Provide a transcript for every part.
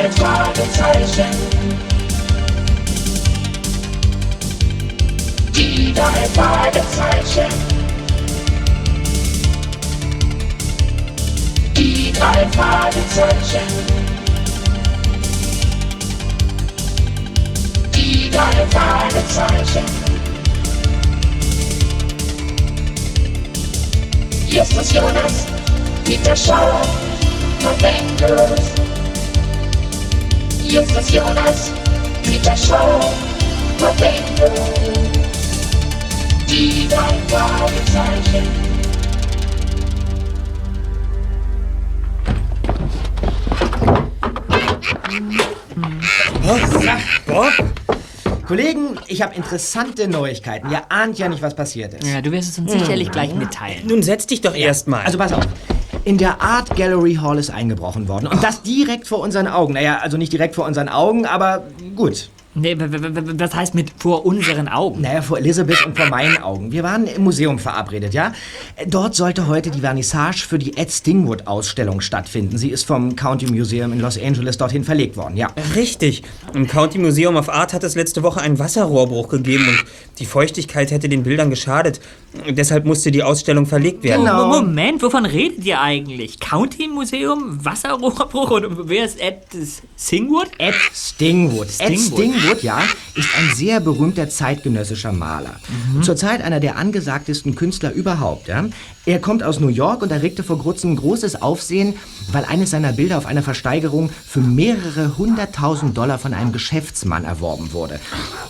drei Fragezeichen. Die drei Fragezeichen. Die drei Fragezeichen. Die drei Fragezeichen. Justus Jonas, Peter Schauer, November. Justus Jonas, Peter Schauer, November. Die drei Fragezeichen. Bob? Kollegen, ich habe interessante Neuigkeiten. Ihr ahnt ja nicht, was passiert ist. Ja, du wirst es uns sicherlich gleich mitteilen. Nun setz dich doch erstmal. Also pass auf. In der Art Gallery Hall ist eingebrochen worden. Und das direkt vor unseren Augen. Naja, also nicht direkt vor unseren Augen, aber gut. Nee, was heißt mit vor unseren Augen? Naja, vor Elisabeth und vor meinen Augen. Wir waren im Museum verabredet, ja? Dort sollte heute die Vernissage für die Ed Stingwood-Ausstellung stattfinden. Sie ist vom County Museum in Los Angeles dorthin verlegt worden, ja. Richtig. Im County Museum of Art hat es letzte Woche einen Wasserrohrbruch gegeben und die Feuchtigkeit hätte den Bildern geschadet. Deshalb musste die Ausstellung verlegt werden. Genau. Mo- Moment, wovon redet ihr eigentlich? County Museum, Wasserrohrbruch und wer ist Ed Singwood? Ed Stingwood. Ed Stingwood. Stingwood, ja, ist ein sehr berühmter zeitgenössischer Maler. Zurzeit einer der angesagtesten Künstler überhaupt, ja. Er kommt aus New York und erregte vor kurzem großes Aufsehen, weil eines seiner Bilder auf einer Versteigerung für mehrere hunderttausend Dollar von einem Geschäftsmann erworben wurde.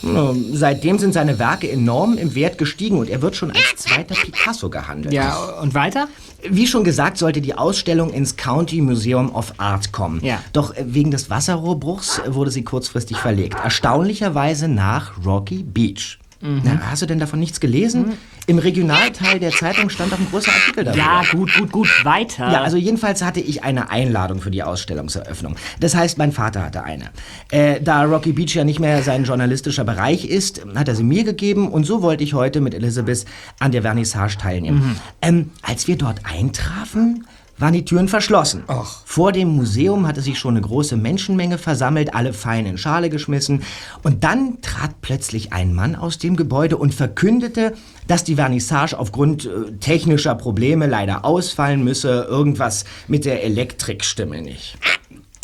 Nun, Seitdem sind seine Werke enorm im Wert gestiegen und er wird schon als zweiter Picasso gehandelt. Ja, und weiter? Wie schon gesagt, sollte die Ausstellung ins County Museum of Art kommen. Ja. Doch äh, wegen des Wasserrohrbruchs wurde sie kurzfristig verlegt. Erstaunlicherweise nach Rocky Beach. Na, hast du denn davon nichts gelesen? Im Regionalteil der Zeitung stand auch ein großer Artikel darüber. Ja, gut, gut, gut, weiter. Ja, also jedenfalls hatte ich eine Einladung für die Ausstellungseröffnung. Das heißt, mein Vater hatte eine. Äh, da Rocky Beach ja nicht mehr sein journalistischer Bereich ist, hat er sie mir gegeben und so wollte ich heute mit Elizabeth an der Vernissage teilnehmen. Ähm, als wir dort eintrafen, waren die Türen verschlossen. Vor dem Museum hatte sich schon eine große Menschenmenge versammelt, alle fein in Schale geschmissen. Und dann trat plötzlich ein Mann aus dem Gebäude und verkündete, dass die Vernissage aufgrund äh, technischer Probleme leider ausfallen müsse. Irgendwas mit der Elektrik stimme nicht.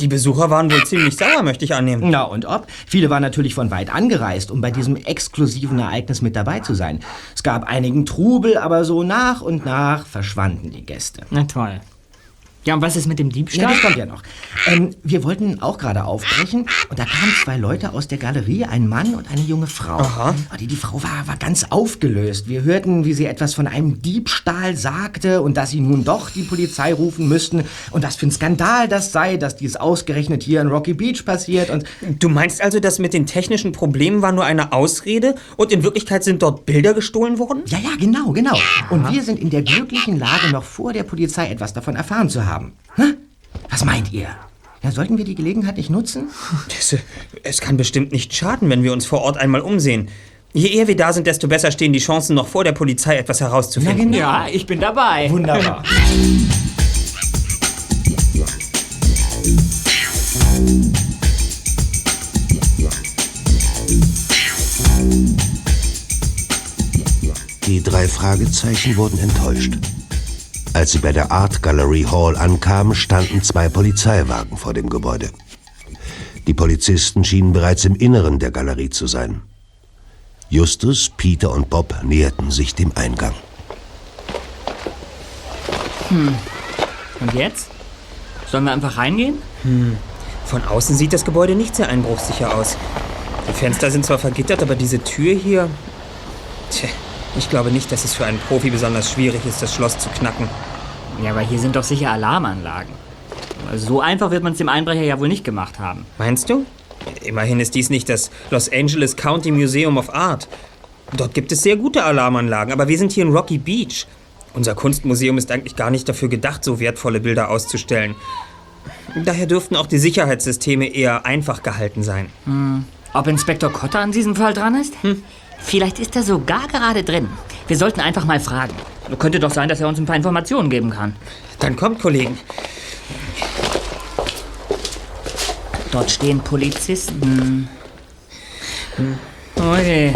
Die Besucher waren wohl ziemlich sauer, möchte ich annehmen. Na und ob? Viele waren natürlich von weit angereist, um bei diesem exklusiven Ereignis mit dabei zu sein. Es gab einigen Trubel, aber so nach und nach verschwanden die Gäste. Na toll. Ja, und was ist mit dem Ja, Diebstahl? das kommt ja noch. Ähm, wir wollten auch gerade aufbrechen und da kamen zwei Leute aus der Galerie, ein Mann und eine junge Frau. Aha. Ah, Die, die Frau war, war ganz aufgelöst. Wir hörten, wie sie etwas von einem Diebstahl sagte und dass sie nun doch die Polizei rufen müssten und was für ein Skandal das sei, dass dies ausgerechnet hier in Rocky Beach passiert und Du meinst also, das mit den technischen Problemen war nur eine Ausrede und in Wirklichkeit sind dort Bilder gestohlen worden? Ja, ja, genau, genau. Und wir sind in der glücklichen Lage, noch vor der Polizei etwas davon erfahren zu haben. Hä? Was meint ihr? Ja, sollten wir die Gelegenheit nicht nutzen? Das, äh, es kann bestimmt nicht schaden, wenn wir uns vor Ort einmal umsehen. Je eher wir da sind, desto besser stehen die Chancen, noch vor der Polizei etwas herauszufinden. genau. Ja, ich bin dabei. Wunderbar. Die drei Fragezeichen wurden enttäuscht. Als sie bei der Art Gallery Hall ankamen, standen zwei Polizeiwagen vor dem Gebäude. Die Polizisten schienen bereits im Inneren der Galerie zu sein. Justus, Peter und Bob näherten sich dem Eingang. Und jetzt? Sollen wir einfach reingehen? Von außen sieht das Gebäude nicht sehr einbruchsicher aus. Die Fenster sind zwar vergittert, aber diese Tür hier. Tja, ich glaube nicht, dass es für einen Profi besonders schwierig ist, das Schloss zu knacken. Ja, aber hier sind doch sicher Alarmanlagen. So einfach wird man es dem Einbrecher ja wohl nicht gemacht haben. Meinst du? Immerhin ist dies nicht das Los Angeles County Museum of Art. Dort gibt es sehr gute Alarmanlagen, aber wir sind hier in Rocky Beach. Unser Kunstmuseum ist eigentlich gar nicht dafür gedacht, so wertvolle Bilder auszustellen. Daher dürften auch die Sicherheitssysteme eher einfach gehalten sein. Ob Inspektor Kotter an diesem Fall dran ist? Vielleicht ist er sogar gerade drin. Wir sollten einfach mal fragen. Könnte doch sein, dass er uns ein paar Informationen geben kann. Dann kommt, Kollegen. Dort stehen Polizisten. Hm. Okay.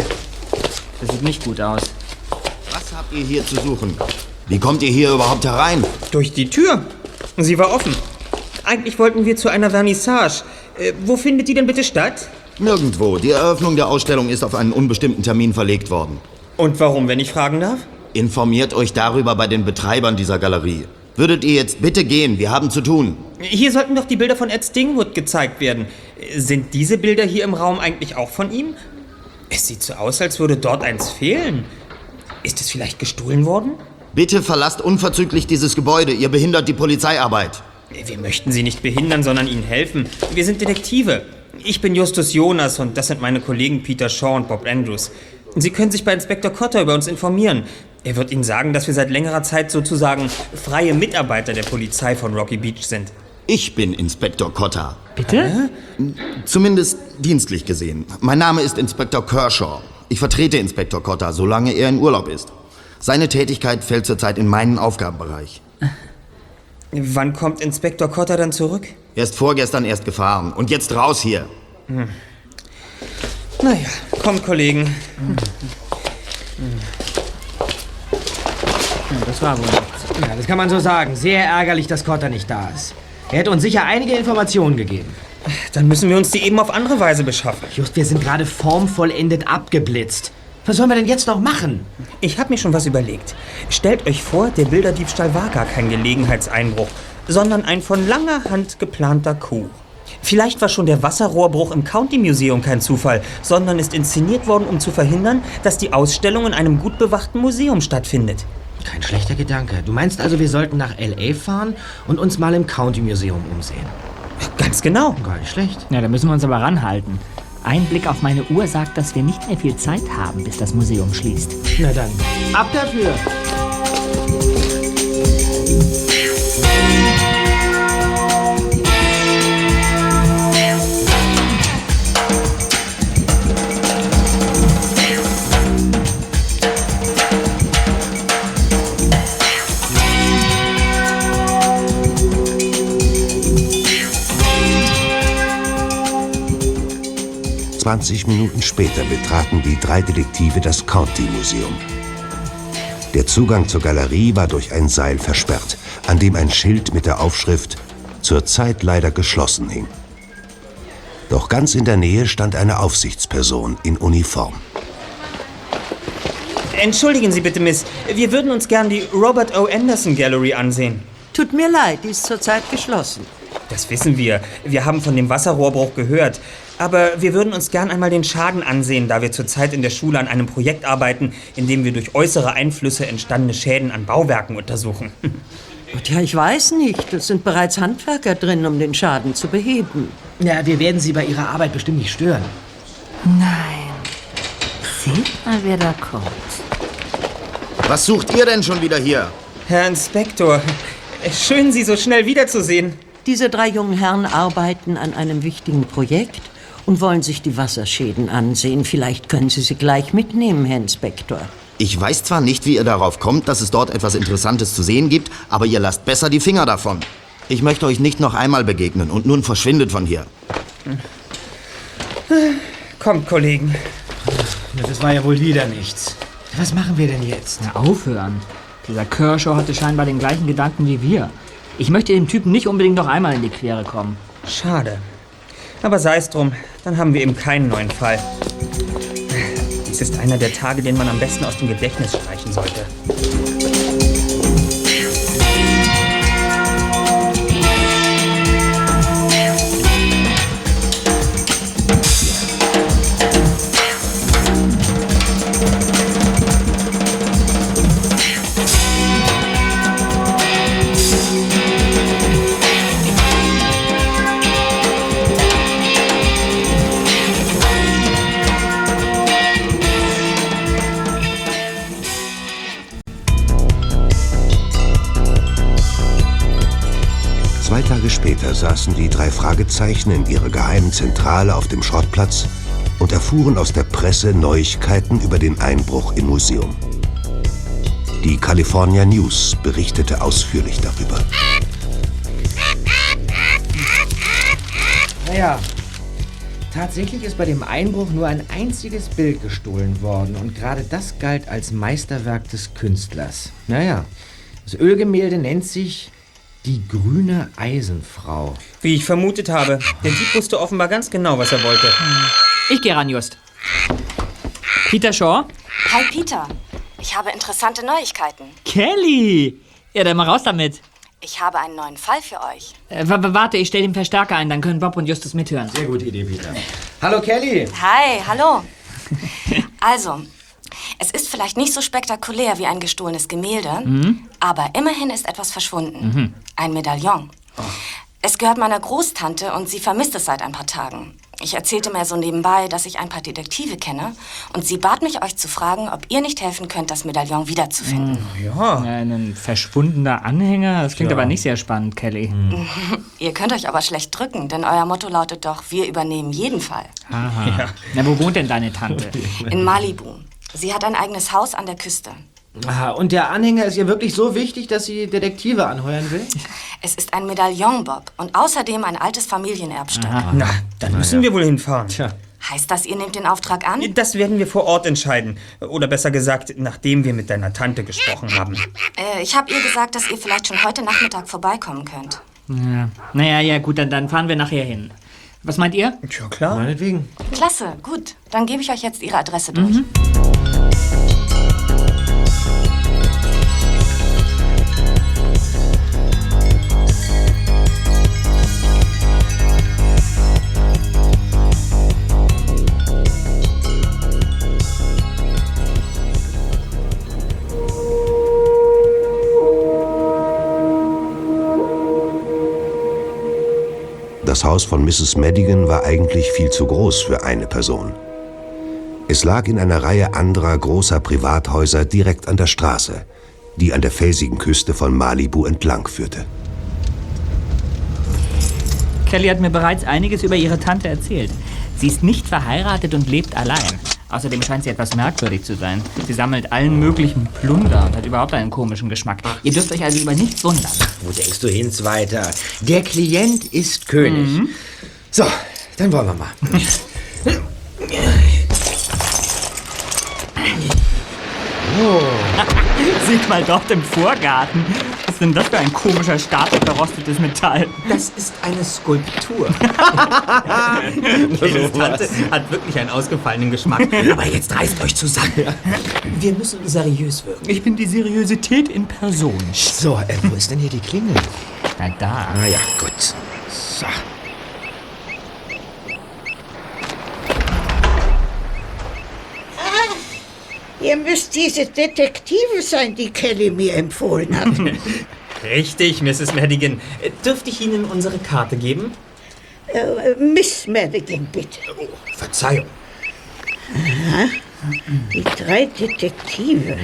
Das sieht nicht gut aus. Was habt ihr hier zu suchen? Wie kommt ihr hier überhaupt herein? Durch die Tür. Sie war offen. Eigentlich wollten wir zu einer Vernissage. Äh, wo findet die denn bitte statt? Nirgendwo. Die Eröffnung der Ausstellung ist auf einen unbestimmten Termin verlegt worden. Und warum, wenn ich fragen darf? Informiert euch darüber bei den Betreibern dieser Galerie. Würdet ihr jetzt bitte gehen? Wir haben zu tun. Hier sollten doch die Bilder von Ed Stingwood gezeigt werden. Sind diese Bilder hier im Raum eigentlich auch von ihm? Es sieht so aus, als würde dort eins fehlen. Ist es vielleicht gestohlen worden? Bitte verlasst unverzüglich dieses Gebäude. Ihr behindert die Polizeiarbeit. Wir möchten Sie nicht behindern, sondern Ihnen helfen. Wir sind Detektive. Ich bin Justus Jonas und das sind meine Kollegen Peter Shaw und Bob Andrews. Sie können sich bei Inspektor Cotter über uns informieren. Er wird Ihnen sagen, dass wir seit längerer Zeit sozusagen freie Mitarbeiter der Polizei von Rocky Beach sind. Ich bin Inspektor Cotta. Bitte? Zumindest dienstlich gesehen. Mein Name ist Inspektor Kershaw. Ich vertrete Inspektor Cotta, solange er in Urlaub ist. Seine Tätigkeit fällt zurzeit in meinen Aufgabenbereich. Wann kommt Inspektor Cotter dann zurück? Er ist vorgestern erst gefahren. Und jetzt raus hier. Naja, kommt, Kollegen. Das war wohl nichts. Ja, das kann man so sagen. Sehr ärgerlich, dass Cotter nicht da ist. Er hätte uns sicher einige Informationen gegeben. Dann müssen wir uns die eben auf andere Weise beschaffen. Just, wir sind gerade formvollendet abgeblitzt. Was sollen wir denn jetzt noch machen? Ich habe mir schon was überlegt. Stellt euch vor, der Bilderdiebstahl war gar kein Gelegenheitseinbruch, sondern ein von langer Hand geplanter Coup. Vielleicht war schon der Wasserrohrbruch im County Museum kein Zufall, sondern ist inszeniert worden, um zu verhindern, dass die Ausstellung in einem gut bewachten Museum stattfindet. Kein schlechter Gedanke. Du meinst also, wir sollten nach L.A. fahren und uns mal im County Museum umsehen? Ganz genau. Gar nicht schlecht. Ja, da müssen wir uns aber ranhalten. Ein Blick auf meine Uhr sagt, dass wir nicht mehr viel Zeit haben, bis das Museum schließt. Na dann, ab dafür. Zwanzig Minuten später betraten die drei Detektive das County Museum. Der Zugang zur Galerie war durch ein Seil versperrt, an dem ein Schild mit der Aufschrift Zurzeit leider geschlossen hing. Doch ganz in der Nähe stand eine Aufsichtsperson in Uniform. Entschuldigen Sie bitte, Miss. Wir würden uns gern die Robert O. Anderson Gallery ansehen. Tut mir leid, die ist zurzeit geschlossen. Das wissen wir. Wir haben von dem Wasserrohrbruch gehört. Aber wir würden uns gern einmal den Schaden ansehen, da wir zurzeit in der Schule an einem Projekt arbeiten, in dem wir durch äußere Einflüsse entstandene Schäden an Bauwerken untersuchen. Tja, ich weiß nicht. Es sind bereits Handwerker drin, um den Schaden zu beheben. Ja, wir werden Sie bei Ihrer Arbeit bestimmt nicht stören. Nein. Seht mal, wer da kommt. Was sucht ihr denn schon wieder hier? Herr Inspektor, schön, Sie so schnell wiederzusehen. Diese drei jungen Herren arbeiten an einem wichtigen Projekt und wollen sich die Wasserschäden ansehen. Vielleicht können Sie sie gleich mitnehmen, Herr Inspektor. Ich weiß zwar nicht, wie ihr darauf kommt, dass es dort etwas Interessantes zu sehen gibt, aber ihr lasst besser die Finger davon. Ich möchte euch nicht noch einmal begegnen und nun verschwindet von hier. Kommt, Kollegen. Das war ja wohl wieder nichts. Was machen wir denn jetzt? Na, aufhören. Dieser Kershaw hatte scheinbar den gleichen Gedanken wie wir. Ich möchte dem Typen nicht unbedingt noch einmal in die Quere kommen. Schade. Aber sei es drum, dann haben wir eben keinen neuen Fall. Dies ist einer der Tage, den man am besten aus dem Gedächtnis streichen sollte. Später saßen die drei Fragezeichen in ihrer geheimen Zentrale auf dem Schrottplatz und erfuhren aus der Presse Neuigkeiten über den Einbruch im Museum. Die California News berichtete ausführlich darüber. Naja, tatsächlich ist bei dem Einbruch nur ein einziges Bild gestohlen worden und gerade das galt als Meisterwerk des Künstlers. Naja, das Ölgemälde nennt sich die grüne Eisenfrau. Wie ich vermutet habe. Der Dieb wusste offenbar ganz genau, was er wollte. Ich gehe ran, Just. Peter Shaw? Hi Peter, ich habe interessante Neuigkeiten. Kelly! Ja, dann mal raus damit. Ich habe einen neuen Fall für euch. Äh, wa- wa- warte, ich stelle den Verstärker ein, dann können Bob und Justus mithören. Sehr gute Idee, Peter. Hallo, Kelly. Hi, hallo. Also, es ist vielleicht nicht so spektakulär wie ein gestohlenes Gemälde, aber immerhin ist etwas verschwunden. Ein Medaillon. Es gehört meiner Großtante und sie vermisst es seit ein paar Tagen. Ich erzählte mir so nebenbei, dass ich ein paar Detektive kenne und sie bat mich, euch zu fragen, ob ihr nicht helfen könnt, das Medaillon wiederzufinden. Ja. Ein verschwundener Anhänger? Das klingt aber nicht sehr spannend, Kelly. Ihr könnt euch aber schlecht drücken, denn euer Motto lautet doch, wir übernehmen jeden Fall. Aha. Na, wo wohnt denn deine Tante? In Malibu. Sie hat ein eigenes Haus an der Küste. Aha, und der Anhänger ist ihr wirklich so wichtig, dass sie Detektive anheuern will? Es ist ein Medaillon, Bob. Und außerdem ein altes Familienerbstück. Na, dann müssen wir wohl hinfahren. Tja. Heißt das, ihr nehmt den Auftrag an? Das werden wir vor Ort entscheiden. Oder besser gesagt, nachdem wir mit deiner Tante gesprochen haben. Äh, ich habe ihr gesagt, dass ihr vielleicht schon heute Nachmittag vorbeikommen könnt. Ja. Naja, ja, gut, dann, dann fahren wir nachher hin. Was meint ihr? Ja, klar. Meinetwegen. Klasse, gut. Dann gebe ich euch jetzt ihre Adresse durch. Das Haus von Mrs. Madigan war eigentlich viel zu groß für eine Person. Es lag in einer Reihe anderer großer Privathäuser direkt an der Straße, die an der felsigen Küste von Malibu entlang führte. Kelly hat mir bereits einiges über ihre Tante erzählt. Sie ist nicht verheiratet und lebt allein. Außerdem scheint sie etwas merkwürdig zu sein. Sie sammelt allen möglichen Plunder und hat überhaupt einen komischen Geschmack. Ihr dürft euch also über nichts wundern. Wo denkst du hin, weiter? Der Klient ist König. So, dann wollen wir mal. Seht mal dort im Vorgarten. Was ist denn das für ein komischer Stapel verrostetes Metall? Das ist eine Skulptur. Kelly's Tante hat wirklich einen ausgefallenen Geschmack. Aber jetzt reißt euch zusammen. Wir müssen seriös wirken. Ich bin die Seriosität in Person. So, äh, wo ist denn hier die Klingel? Na da. Ah ja, gut. So. Ihr müsst diese Detektive sein, die Kelly mir empfohlen hat. Richtig, Mrs. Madigan. Dürfte ich Ihnen unsere Karte geben? äh, Miss Madigan, bitte. Verzeihung. Die drei Detektive,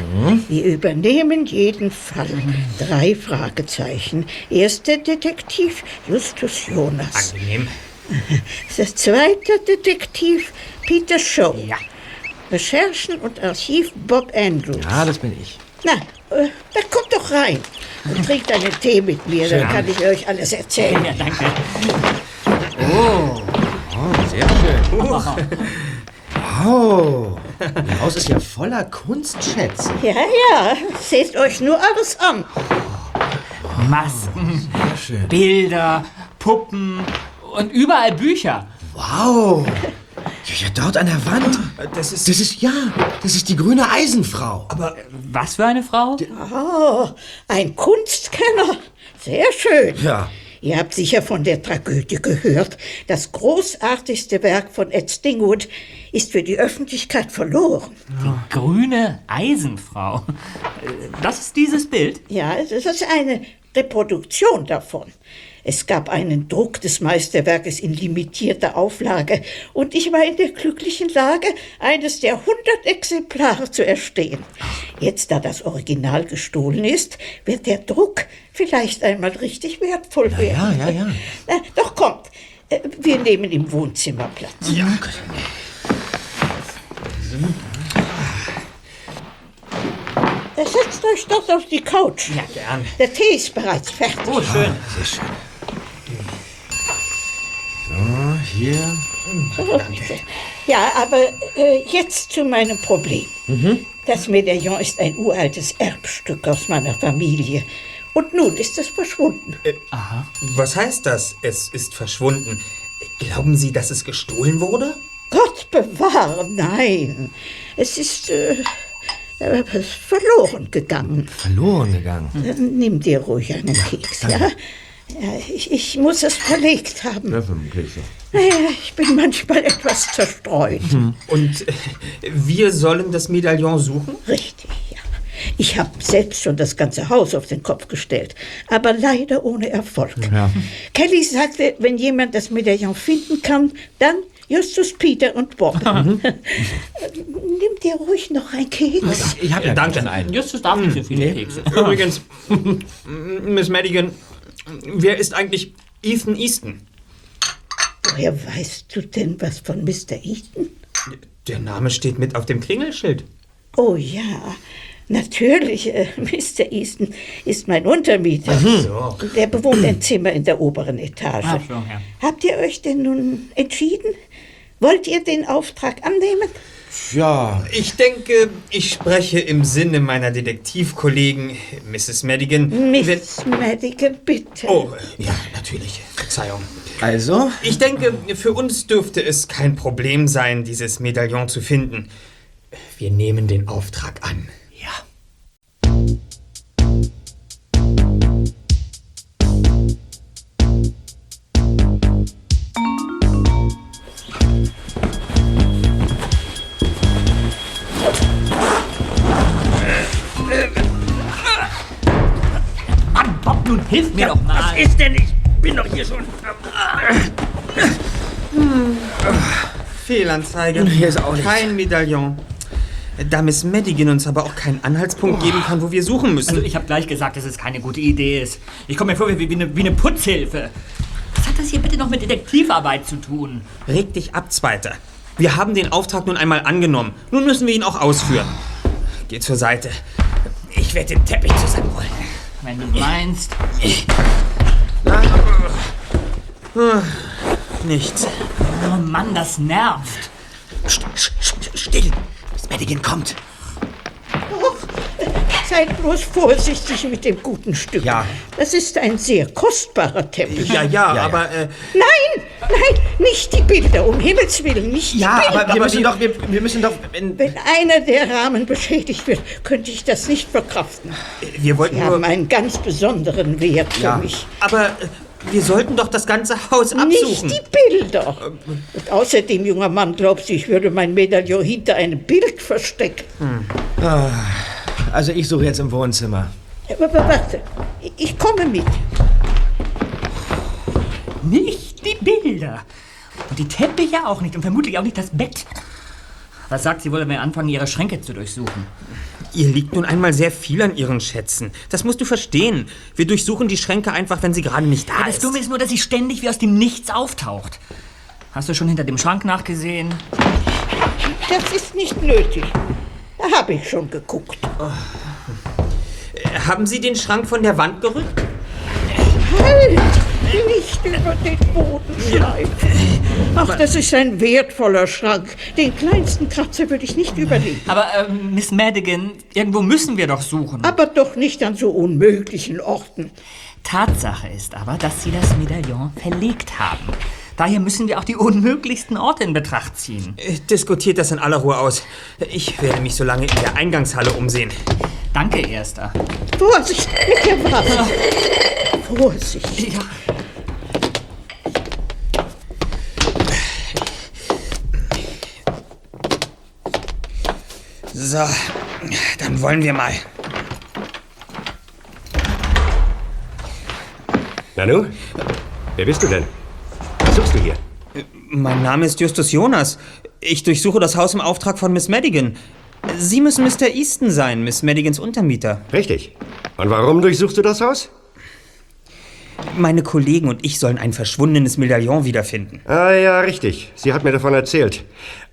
die übernehmen jeden Fall. Drei Fragezeichen. Erster Detektiv, Justus Jonas. Angenehm. Der zweite Detektiv, Peter Shaw. Ja. Recherchen und Archiv, Bob Andrews. Ah, das bin ich. Na, äh, dann kommt doch rein und trinkt einen Tee mit mir, dann kann ich euch alles erzählen. Ja, danke. Oh, sehr schön. Oh, Ihr Haus ist ja voller Kunstschätze. Ja, ja, seht euch nur alles an. Masken, schön. Bilder, Puppen und überall Bücher. Wow. Ja, ja, dort an der Wand. Das ist. Das ist, ja, das ist die grüne Eisenfrau. aber Was für eine Frau? Oh, ein Kunstkenner. Sehr schön. Ja. Ihr habt sicher von der Tragödie gehört. Das großartigste Werk von Ed Stingwood ist für die Öffentlichkeit verloren. Grüne Eisenfrau. Äh, Das ist dieses Bild? Ja, es ist eine Reproduktion davon. Es gab einen Druck des Meisterwerkes in limitierter Auflage und ich war in der glücklichen Lage, eines der 100 Exemplare zu erstehen. Jetzt, da das Original gestohlen ist, wird der Druck vielleicht einmal richtig wertvoll werden. ja, ja. Na, doch kommt, äh, wir nehmen im Wohnzimmer Platz. Ja. Setzt euch dort auf die Couch. Ja, gern. Der Tee ist bereits fertig. Oh, schön. Sehr schön. So, Hier. Ja, aber äh, jetzt zu meinem Problem. Das Medaillon ist ein uraltes Erbstück aus meiner Familie. Und nun ist es verschwunden. Was heißt das? Es ist verschwunden. Glauben Sie, dass es gestohlen wurde? Gott bewahre, nein. Es ist äh, äh, verloren gegangen. Verloren gegangen. Äh, Nimm dir ruhig einen Keks, ja? Ja ich, ich muss es verlegt haben. Ja, für einen Keks. Naja, ich bin manchmal etwas zerstreut. Und äh, wir sollen das Medaillon suchen? Richtig, ja. Ich habe selbst schon das ganze Haus auf den Kopf gestellt, aber leider ohne Erfolg. Ja. Kelly sagte, wenn jemand das Medaillon finden kann, dann Justus, Peter und Bob. Nimm dir ruhig noch ein Keks. Ich habe ja Danke. einen. Justus darf nicht so viele Kekse. Übrigens, Miss Madigan, wer ist eigentlich Ethan Easton? Woher weißt du denn was von Mr. Eaton? Der Name steht mit auf dem Klingelschild. Oh ja, natürlich. Äh, Mr. Easton ist mein Untermieter. So. Der bewohnt ein Zimmer in der oberen Etage. Ach so, ja. Habt ihr euch denn nun entschieden? Wollt ihr den Auftrag annehmen? Ja. Ich denke, ich spreche im Sinne meiner Detektivkollegen, Mrs. Madigan. Miss Madigan, bitte. Oh, ja, natürlich. Verzeihung. Also? Ich denke, für uns dürfte es kein Problem sein, dieses Medaillon zu finden. Wir nehmen den Auftrag an. Fehlanzeige. Hier ist auch nichts. Kein Medaillon. Da Miss Madigan uns aber auch keinen Anhaltspunkt geben kann, wo wir suchen müssen. Also ich habe gleich gesagt, dass es keine gute Idee ist. Ich komme mir vor wie, wie, eine, wie eine Putzhilfe. Was hat das hier bitte noch mit Detektivarbeit zu tun? Reg dich ab, Zweiter. Wir haben den Auftrag nun einmal angenommen. Nun müssen wir ihn auch ausführen. Geh zur Seite. Ich werde den Teppich zusammenrollen. Wenn du meinst. Nichts. Oh Mann, das nervt. Still. Miss Madigan kommt. Seid bloß vorsichtig mit dem guten Stück. Ja. Das ist ein sehr kostbarer Teppich. Ja, ja, ja. aber äh, Nein, nein, nicht die Bilder, um Himmels Willen, nicht Ja, die Bilder. aber wir müssen doch, wir, wir müssen doch, wenn, Wenn einer der Rahmen beschädigt wird, könnte ich das nicht verkraften. wir wollten Sie haben nur. einen ganz besonderen Wert für Ja. mich. Aber äh, wir sollten doch das ganze Haus Nicht absuchen. die Bilder. Und außerdem, junger Mann, glaubst du, ich würde mein Medaillon hinter einem Bild verstecken? also ich suche jetzt im Wohnzimmer. Aber, aber warte, ich komme mit. Nicht die Bilder. Und die Teppiche auch nicht und vermutlich auch nicht das Bett. Was sagt sie wohl, wenn wir anfangen, ihre Schränke zu durchsuchen? Ihr liegt nun einmal sehr viel an ihren Schätzen. Das musst du verstehen. Wir durchsuchen die Schränke einfach, wenn sie gerade nicht da Ja, das ist. Dumme ist nur, dass sie ständig wie aus dem Nichts auftaucht. Hast du schon hinter dem Schrank nachgesehen? Das ist nicht nötig. Da habe ich schon geguckt. Äh, Haben Sie den Schrank von der Wand gerückt? Halt! Nicht über den Boden schleifen. Ach, das ist ein wertvoller Schrank. Den kleinsten Kratzer würde ich nicht überleben. Aber, ähm, Miss Madigan, irgendwo müssen wir doch suchen. Aber doch nicht an so unmöglichen Orten. Tatsache ist aber, dass sie das Medaillon verlegt haben. Daher müssen wir auch die unmöglichsten Orte in Betracht ziehen. Äh, Diskutiert das in aller Ruhe aus. Ich werde mich so lange in der Eingangshalle umsehen. Danke, Erster. Vorsicht mit der Waffe. Vorsicht. Ja. So, dann wollen wir mal. Nanu? Wer bist du denn? Was suchst du hier? Mein Name ist Justus Jonas. Ich durchsuche das Haus im Auftrag von Miss Madigan. Sie müssen Mr. Easton sein, Miss Madigans Untermieter. Richtig. Und warum durchsuchst du das Haus? Meine Kollegen und ich sollen ein verschwundenes Medaillon wiederfinden. Ah ja, richtig. Sie hat mir davon erzählt.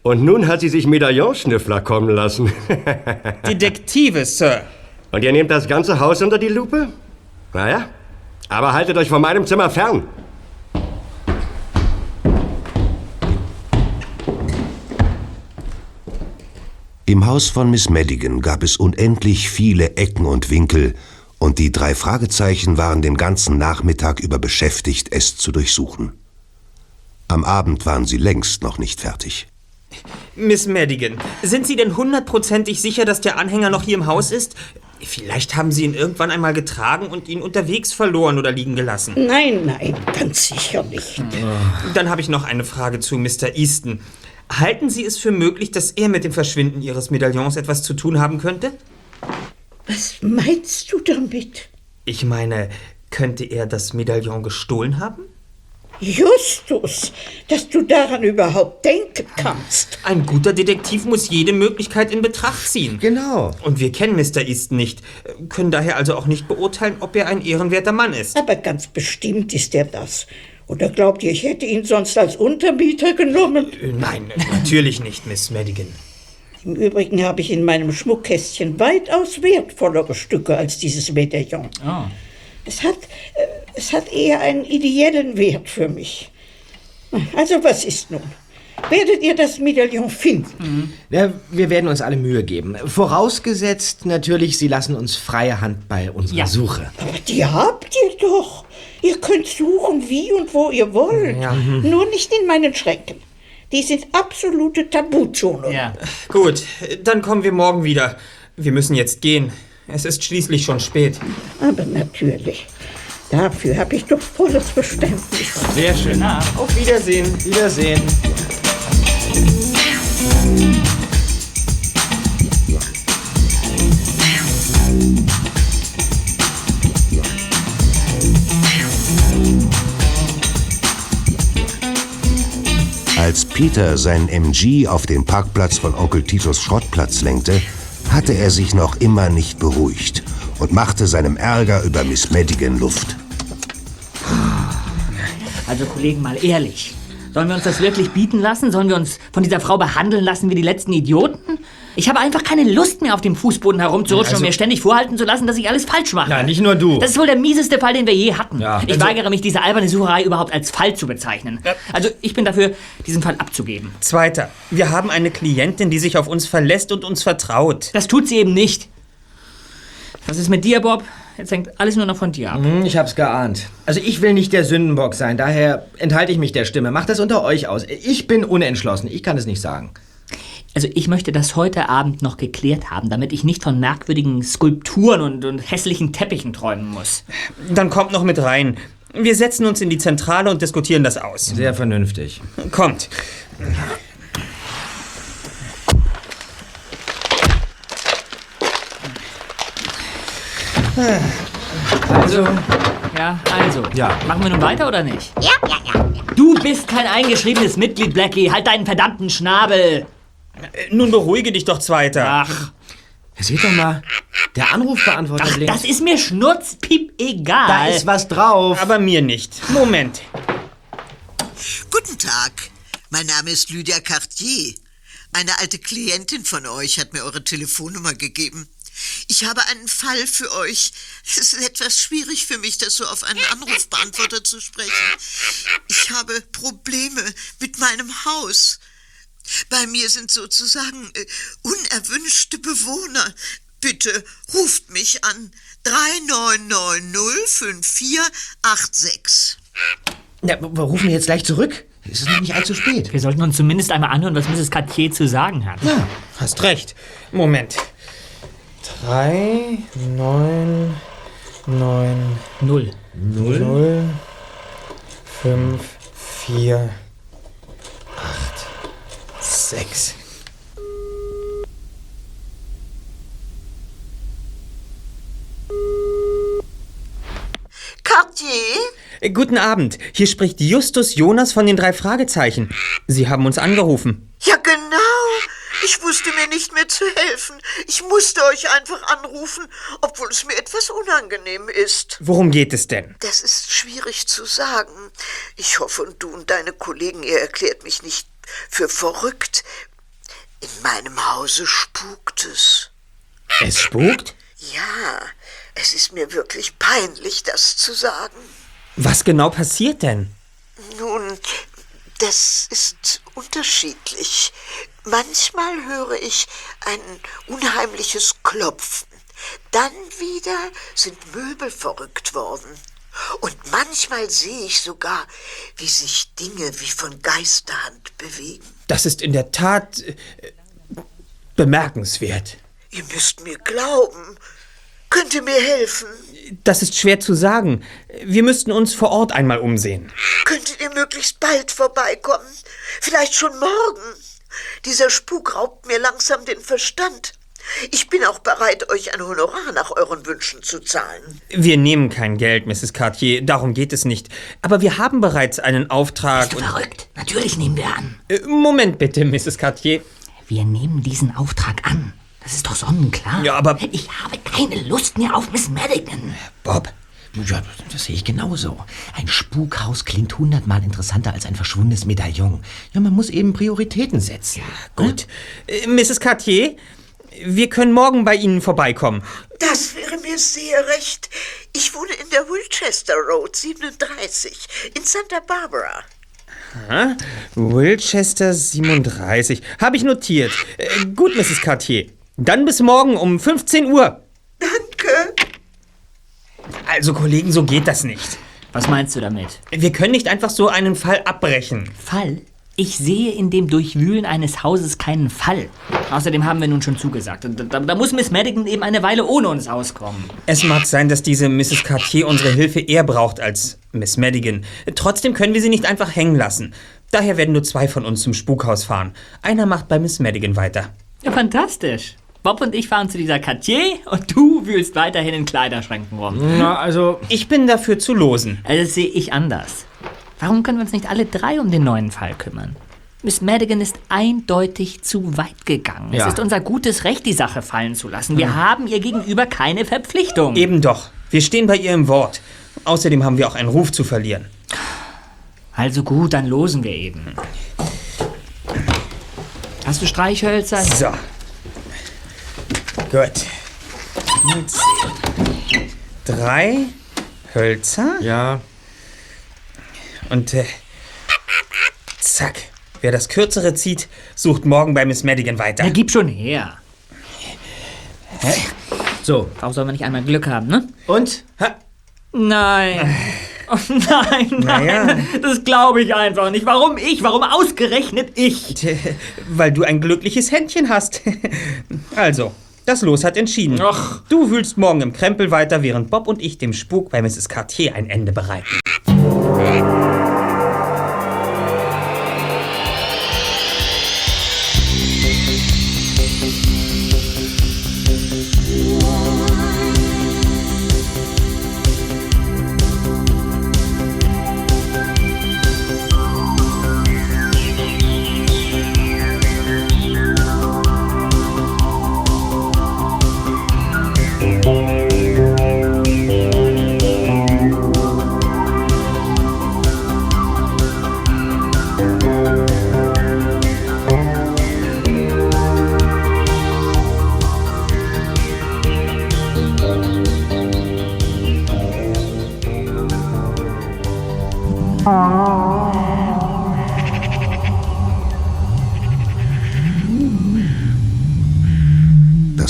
Und nun hat sie sich Medaillonschnüffler kommen lassen. Detektive, Sir. Und ihr nehmt das ganze Haus unter die Lupe? Naja, aber haltet euch von meinem Zimmer fern. Im Haus von Miss Madigan gab es unendlich viele Ecken und Winkel, und die drei Fragezeichen waren den ganzen Nachmittag über beschäftigt, es zu durchsuchen. Am Abend waren sie längst noch nicht fertig. Miss Madigan, sind Sie denn hundertprozentig sicher, dass der Anhänger noch hier im Haus ist? Vielleicht haben Sie ihn irgendwann einmal getragen und ihn unterwegs verloren oder liegen gelassen. Nein, nein, ganz sicher nicht. Dann habe ich noch eine Frage zu Mr. Easton. Halten Sie es für möglich, dass er mit dem Verschwinden Ihres Medaillons etwas zu tun haben könnte? Was meinst du damit? Ich meine, könnte er das Medaillon gestohlen haben? Justus, dass du daran überhaupt denken kannst. Ein guter Detektiv muss jede Möglichkeit in Betracht ziehen. Genau. Und wir kennen Mr. Easton nicht, können daher also auch nicht beurteilen, ob er ein ehrenwerter Mann ist. Aber ganz bestimmt ist er das. Oder glaubt ihr, ich hätte ihn sonst als Untermieter genommen? Äh, Nein, natürlich nicht, Miss Madigan. Im Übrigen habe ich in meinem Schmuckkästchen weitaus wertvollere Stücke als dieses Medaillon. Oh. Es hat, äh, es hat eher einen ideellen Wert für mich. Also was ist nun? Werdet ihr das Medaillon finden? Ja, wir werden uns alle Mühe geben. Vorausgesetzt natürlich, Sie lassen uns freie Hand bei unserer Ja. Suche. Aber die habt ihr doch. Ihr könnt suchen, wie und wo ihr wollt. Nur nicht in meinen Schränken. Die sind absolute Tabuzonen. Ja. Gut, dann kommen wir morgen wieder. Wir müssen jetzt gehen. Es ist schließlich schon spät. Aber natürlich. Dafür habe ich doch volles Verständnis. Sehr schön. Auf Wiedersehen. Wiedersehen. Als Peter sein MG auf den Parkplatz von Onkel Titos Schrottplatz lenkte, hatte er sich noch immer nicht beruhigt und machte seinem Ärger über Miss Madigan Luft. Also Kollegen, mal ehrlich. Sollen wir uns das wirklich bieten lassen? Sollen wir uns von dieser Frau behandeln lassen wie die letzten Idioten? Ich habe einfach keine Lust mehr, auf dem Fußboden herumzurutschen und mir ständig vorhalten zu lassen, dass ich alles falsch mache. Nein, nicht nur du. Das ist wohl der mieseste Fall, den wir je hatten. Ja, ich also- weigere mich, diese alberne Sucherei überhaupt als Fall zu bezeichnen. Also ich bin dafür, diesen Fall abzugeben. Zweiter, wir haben eine Klientin, die sich auf uns verlässt und uns vertraut. Das tut sie eben nicht. Was ist mit dir, Bob? Jetzt hängt alles nur noch von dir ab. Hm, Ich hab's geahnt. Also ich will nicht der Sündenbock sein, daher enthalte ich mich der Stimme. Macht das unter euch aus. Ich bin unentschlossen, ich kann es nicht sagen. Also ich möchte das heute Abend noch geklärt haben, damit ich nicht von merkwürdigen Skulpturen und, und hässlichen Teppichen träumen muss. Dann kommt noch mit rein. Wir setzen uns in die Zentrale und diskutieren das aus. Sehr vernünftig. Kommt. Also, Ja, also. Ja. Machen wir nun weiter oder nicht? Ja, ja, ja. Du bist kein eingeschriebenes Mitglied, Blackie. Halt deinen verdammten Schnabel. Nun beruhige dich doch, Zweiter. Ach, seht doch mal, der Anrufbeantworter ach blinkt. das ist mir schnurzpiep egal. da ist was drauf. Aber mir nicht. Moment. Guten Tag, mein Name ist Lydia Cartier. Eine alte Klientin von euch hat mir eure Telefonnummer gegeben. Ich habe einen Fall für euch. Es ist etwas schwierig für mich, das so auf einen Anrufbeantworter zu sprechen. Ich habe Probleme mit meinem Haus. Bei mir sind sozusagen äh, unerwünschte Bewohner. Bitte ruft mich an 39905486. Ja, wir rufen jetzt gleich zurück. Es ist noch nicht allzu spät. Wir sollten uns zumindest einmal anhören, was Mrs. Cartier zu sagen hat. Ja, hast recht. Moment. Drei, neun, neun, Null. null, fünf, vier, acht, sechs. Cartier? Äh, Guten Abend. Hier spricht Justus Jonas von den drei Fragezeichen. Sie haben uns angerufen. Ja, genau. Ich wusste mir nicht mehr zu helfen. Ich musste euch einfach anrufen, obwohl es mir etwas unangenehm ist. Worum geht es denn? Das ist schwierig zu sagen. Ich hoffe, und du und deine Kollegen, ihr erklärt mich nicht für verrückt. In meinem Hause spukt es. Es spukt? Ja, es ist mir wirklich peinlich, das zu sagen. Was genau passiert denn? Nun, das ist unterschiedlich. Manchmal höre ich ein unheimliches Klopfen. Dann wieder sind Möbel verrückt worden. Und manchmal sehe ich sogar, wie sich Dinge wie von Geisterhand bewegen. Das ist in der Tat äh, bemerkenswert. Ihr müsst mir glauben. Könnt ihr mir helfen? Das ist schwer zu sagen. Wir müssten uns vor Ort einmal umsehen. Könntet ihr möglichst bald vorbeikommen? Vielleicht schon morgen? Dieser Spuk raubt mir langsam den Verstand. Ich bin auch bereit, euch ein Honorar nach euren Wünschen zu zahlen. Wir nehmen kein Geld, Mrs. Cartier, darum geht es nicht. Aber wir haben bereits einen Auftrag. Bist du verrückt? Natürlich nehmen wir an. Äh, Moment bitte, Mrs. Cartier. Wir nehmen diesen Auftrag an. Das ist doch sonnenklar. Ja, aber- Ich habe keine Lust mehr auf Miss Madigan. Bob, ja, das sehe ich genauso. Ein Spukhaus klingt hundertmal interessanter als ein verschwundenes Medaillon. Ja, man muss eben Prioritäten setzen. Gut. Äh, Mrs. Cartier, wir können morgen bei Ihnen vorbeikommen. Das wäre mir sehr recht. Ich wohne in der Wilchester Road 37 in Santa Barbara. Ha? Wilchester 37. Habe ich notiert. Äh, gut, Mrs. Cartier. Dann bis morgen um 15 Uhr. Danke. Also, Kollegen, so geht das nicht. Was meinst du damit? Wir können nicht einfach so einen Fall abbrechen. Fall? Ich sehe in dem Durchwühlen eines Hauses keinen Fall. Außerdem haben wir nun schon zugesagt. Da, da, muss Miss Madigan eben eine Weile ohne uns auskommen. Es mag sein, dass diese Mrs. Cartier unsere Hilfe eher braucht als Miss Madigan. Trotzdem können wir sie nicht einfach hängen lassen. Daher werden nur zwei von uns zum Spukhaus fahren. Einer macht bei Miss Madigan weiter. Ja, fantastisch. Bob und ich fahren zu dieser Cartier und du wühlst weiterhin in Kleiderschränken rum. Na, also. Ich bin dafür zu losen. Also das sehe ich anders. Warum können wir uns nicht alle drei um den neuen Fall kümmern? Miss Madigan ist eindeutig zu weit gegangen. Ja. Es ist unser gutes Recht, die Sache fallen zu lassen. Wir Hm. haben ihr gegenüber keine Verpflichtung. Eben doch. Wir stehen bei ihr im Wort. Außerdem haben wir auch einen Ruf zu verlieren. Also gut, dann losen wir eben. Hast du Streichhölzer? So. Gut. Drei Hölzer. Ja. Und äh, zack. Wer das kürzere zieht, sucht morgen bei Miss Madigan weiter. Ja, gib schon her. Hä? So. Auch soll man nicht einmal Glück haben, ne? Und? Nein. Oh nein, nein. Naja. Das glaube ich einfach nicht. Warum ich? Warum ausgerechnet ich? Weil du ein glückliches Händchen hast. Also, das Los hat entschieden. Ach. Du wühlst morgen im Krempel weiter, während Bob und ich dem Spuk bei Mrs. Cartier ein Ende bereiten.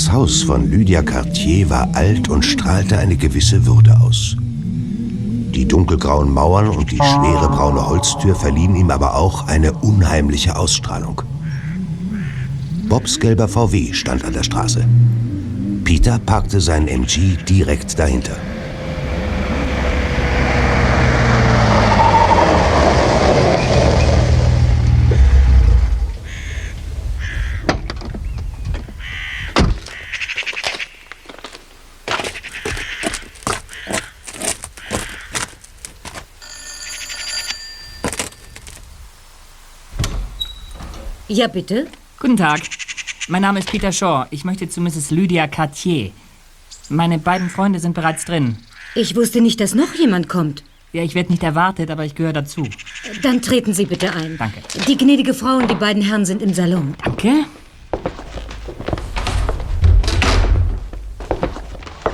Das Haus von Lydia Cartier war alt und strahlte eine gewisse Würde aus. Die dunkelgrauen Mauern und die schwere braune Holztür verliehen ihm aber auch eine unheimliche Ausstrahlung. Bobs gelber VW stand an der Straße. Peter parkte seinen MG direkt dahinter. Ja, bitte? Guten Tag. Mein Name ist Peter Shaw. Ich möchte zu Mrs. Lydia Cartier. Meine beiden Freunde sind bereits drin. Ich wusste nicht, dass noch jemand kommt. Ja, ich werde nicht erwartet, aber ich gehöre dazu. Dann treten Sie bitte ein. Danke. Die gnädige Frau und die beiden Herren sind im Salon. Danke.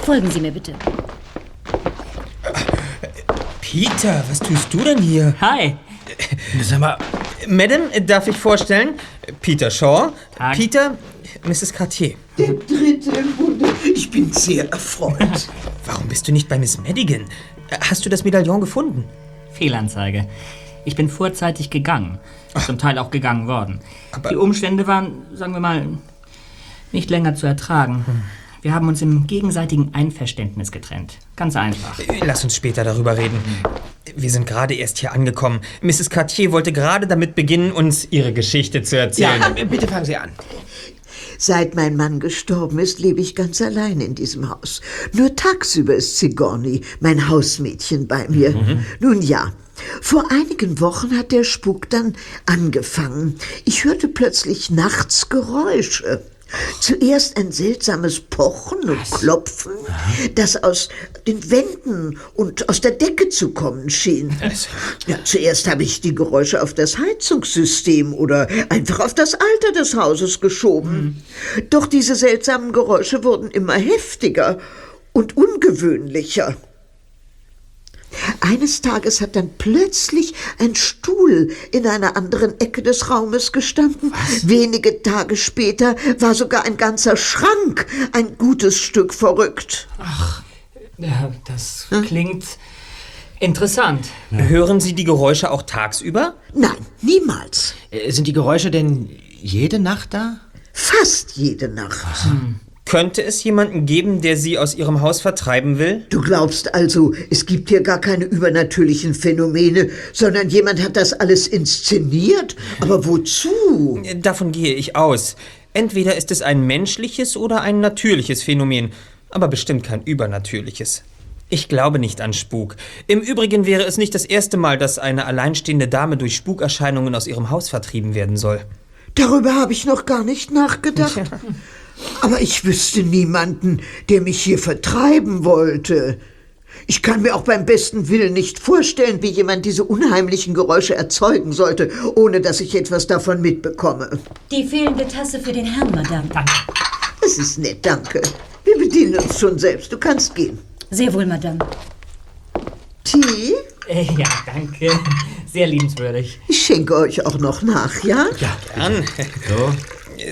Folgen Sie mir bitte. Peter, was tust du denn hier? Hi. Sag mal, Madame, darf ich vorstellen? Peter Shaw. Tag. Peter, Mrs. Cartier. Der dritte im Bunde. Ich bin sehr erfreut. Warum bist du nicht bei Miss Madigan? Hast du das Medaillon gefunden? Fehlanzeige. Ich bin vorzeitig gegangen. Zum Teil auch gegangen worden. Die Umstände waren, sagen wir mal, nicht länger zu ertragen. Wir haben uns im gegenseitigen Einverständnis getrennt. Ganz einfach. Lass uns später darüber reden. Wir sind gerade erst hier angekommen. Mrs. Cartier wollte gerade damit beginnen, uns ihre Geschichte zu erzählen. Ja, bitte fangen Sie an. Seit mein Mann gestorben ist, lebe ich ganz allein in diesem Haus. Nur tagsüber ist Sigourney, mein Hausmädchen, bei mir. Nun ja, vor einigen Wochen hat der Spuk dann angefangen. Ich hörte plötzlich nachts Geräusche. Zuerst ein seltsames Pochen und Klopfen, das aus den Wänden und aus der Decke zu kommen schien. Ja, zuerst habe ich die Geräusche auf das Heizungssystem oder einfach auf das Alter des Hauses geschoben. Doch diese seltsamen Geräusche wurden immer heftiger und ungewöhnlicher. Eines Tages hat dann plötzlich ein Stuhl in einer anderen Ecke des Raumes gestanden. Wenige Tage später war sogar ein ganzer Schrank ein gutes Stück verrückt. Ja, das klingt interessant. Hören Sie die Geräusche auch tagsüber? Nein, niemals. Äh, Sind die Geräusche denn jede Nacht da? Fast jede Nacht. Könnte es jemanden geben, der Sie aus Ihrem Haus vertreiben will? Du glaubst also, es gibt hier gar keine übernatürlichen Phänomene, sondern jemand hat das alles inszeniert? Aber wozu? Davon gehe ich aus. Entweder ist es ein menschliches oder ein natürliches Phänomen, aber bestimmt kein übernatürliches. Ich glaube nicht an Spuk. Im Übrigen wäre es nicht das erste Mal, dass eine alleinstehende Dame durch Spukerscheinungen aus ihrem Haus vertrieben werden soll. Darüber habe ich noch gar nicht nachgedacht. Aber ich wüsste niemanden, der mich hier vertreiben wollte. Ich kann mir auch beim besten Willen nicht vorstellen, wie jemand diese unheimlichen Geräusche erzeugen sollte, ohne dass ich etwas davon mitbekomme. Die fehlende Tasse für den Herrn, Madame. Es ist nett, danke. Wir bedienen uns schon selbst. Du kannst gehen. Sehr wohl, Madame. Tee? Äh, ja, danke. Sehr liebenswürdig. Ich schenke euch auch noch nach, ja? Ja, gern.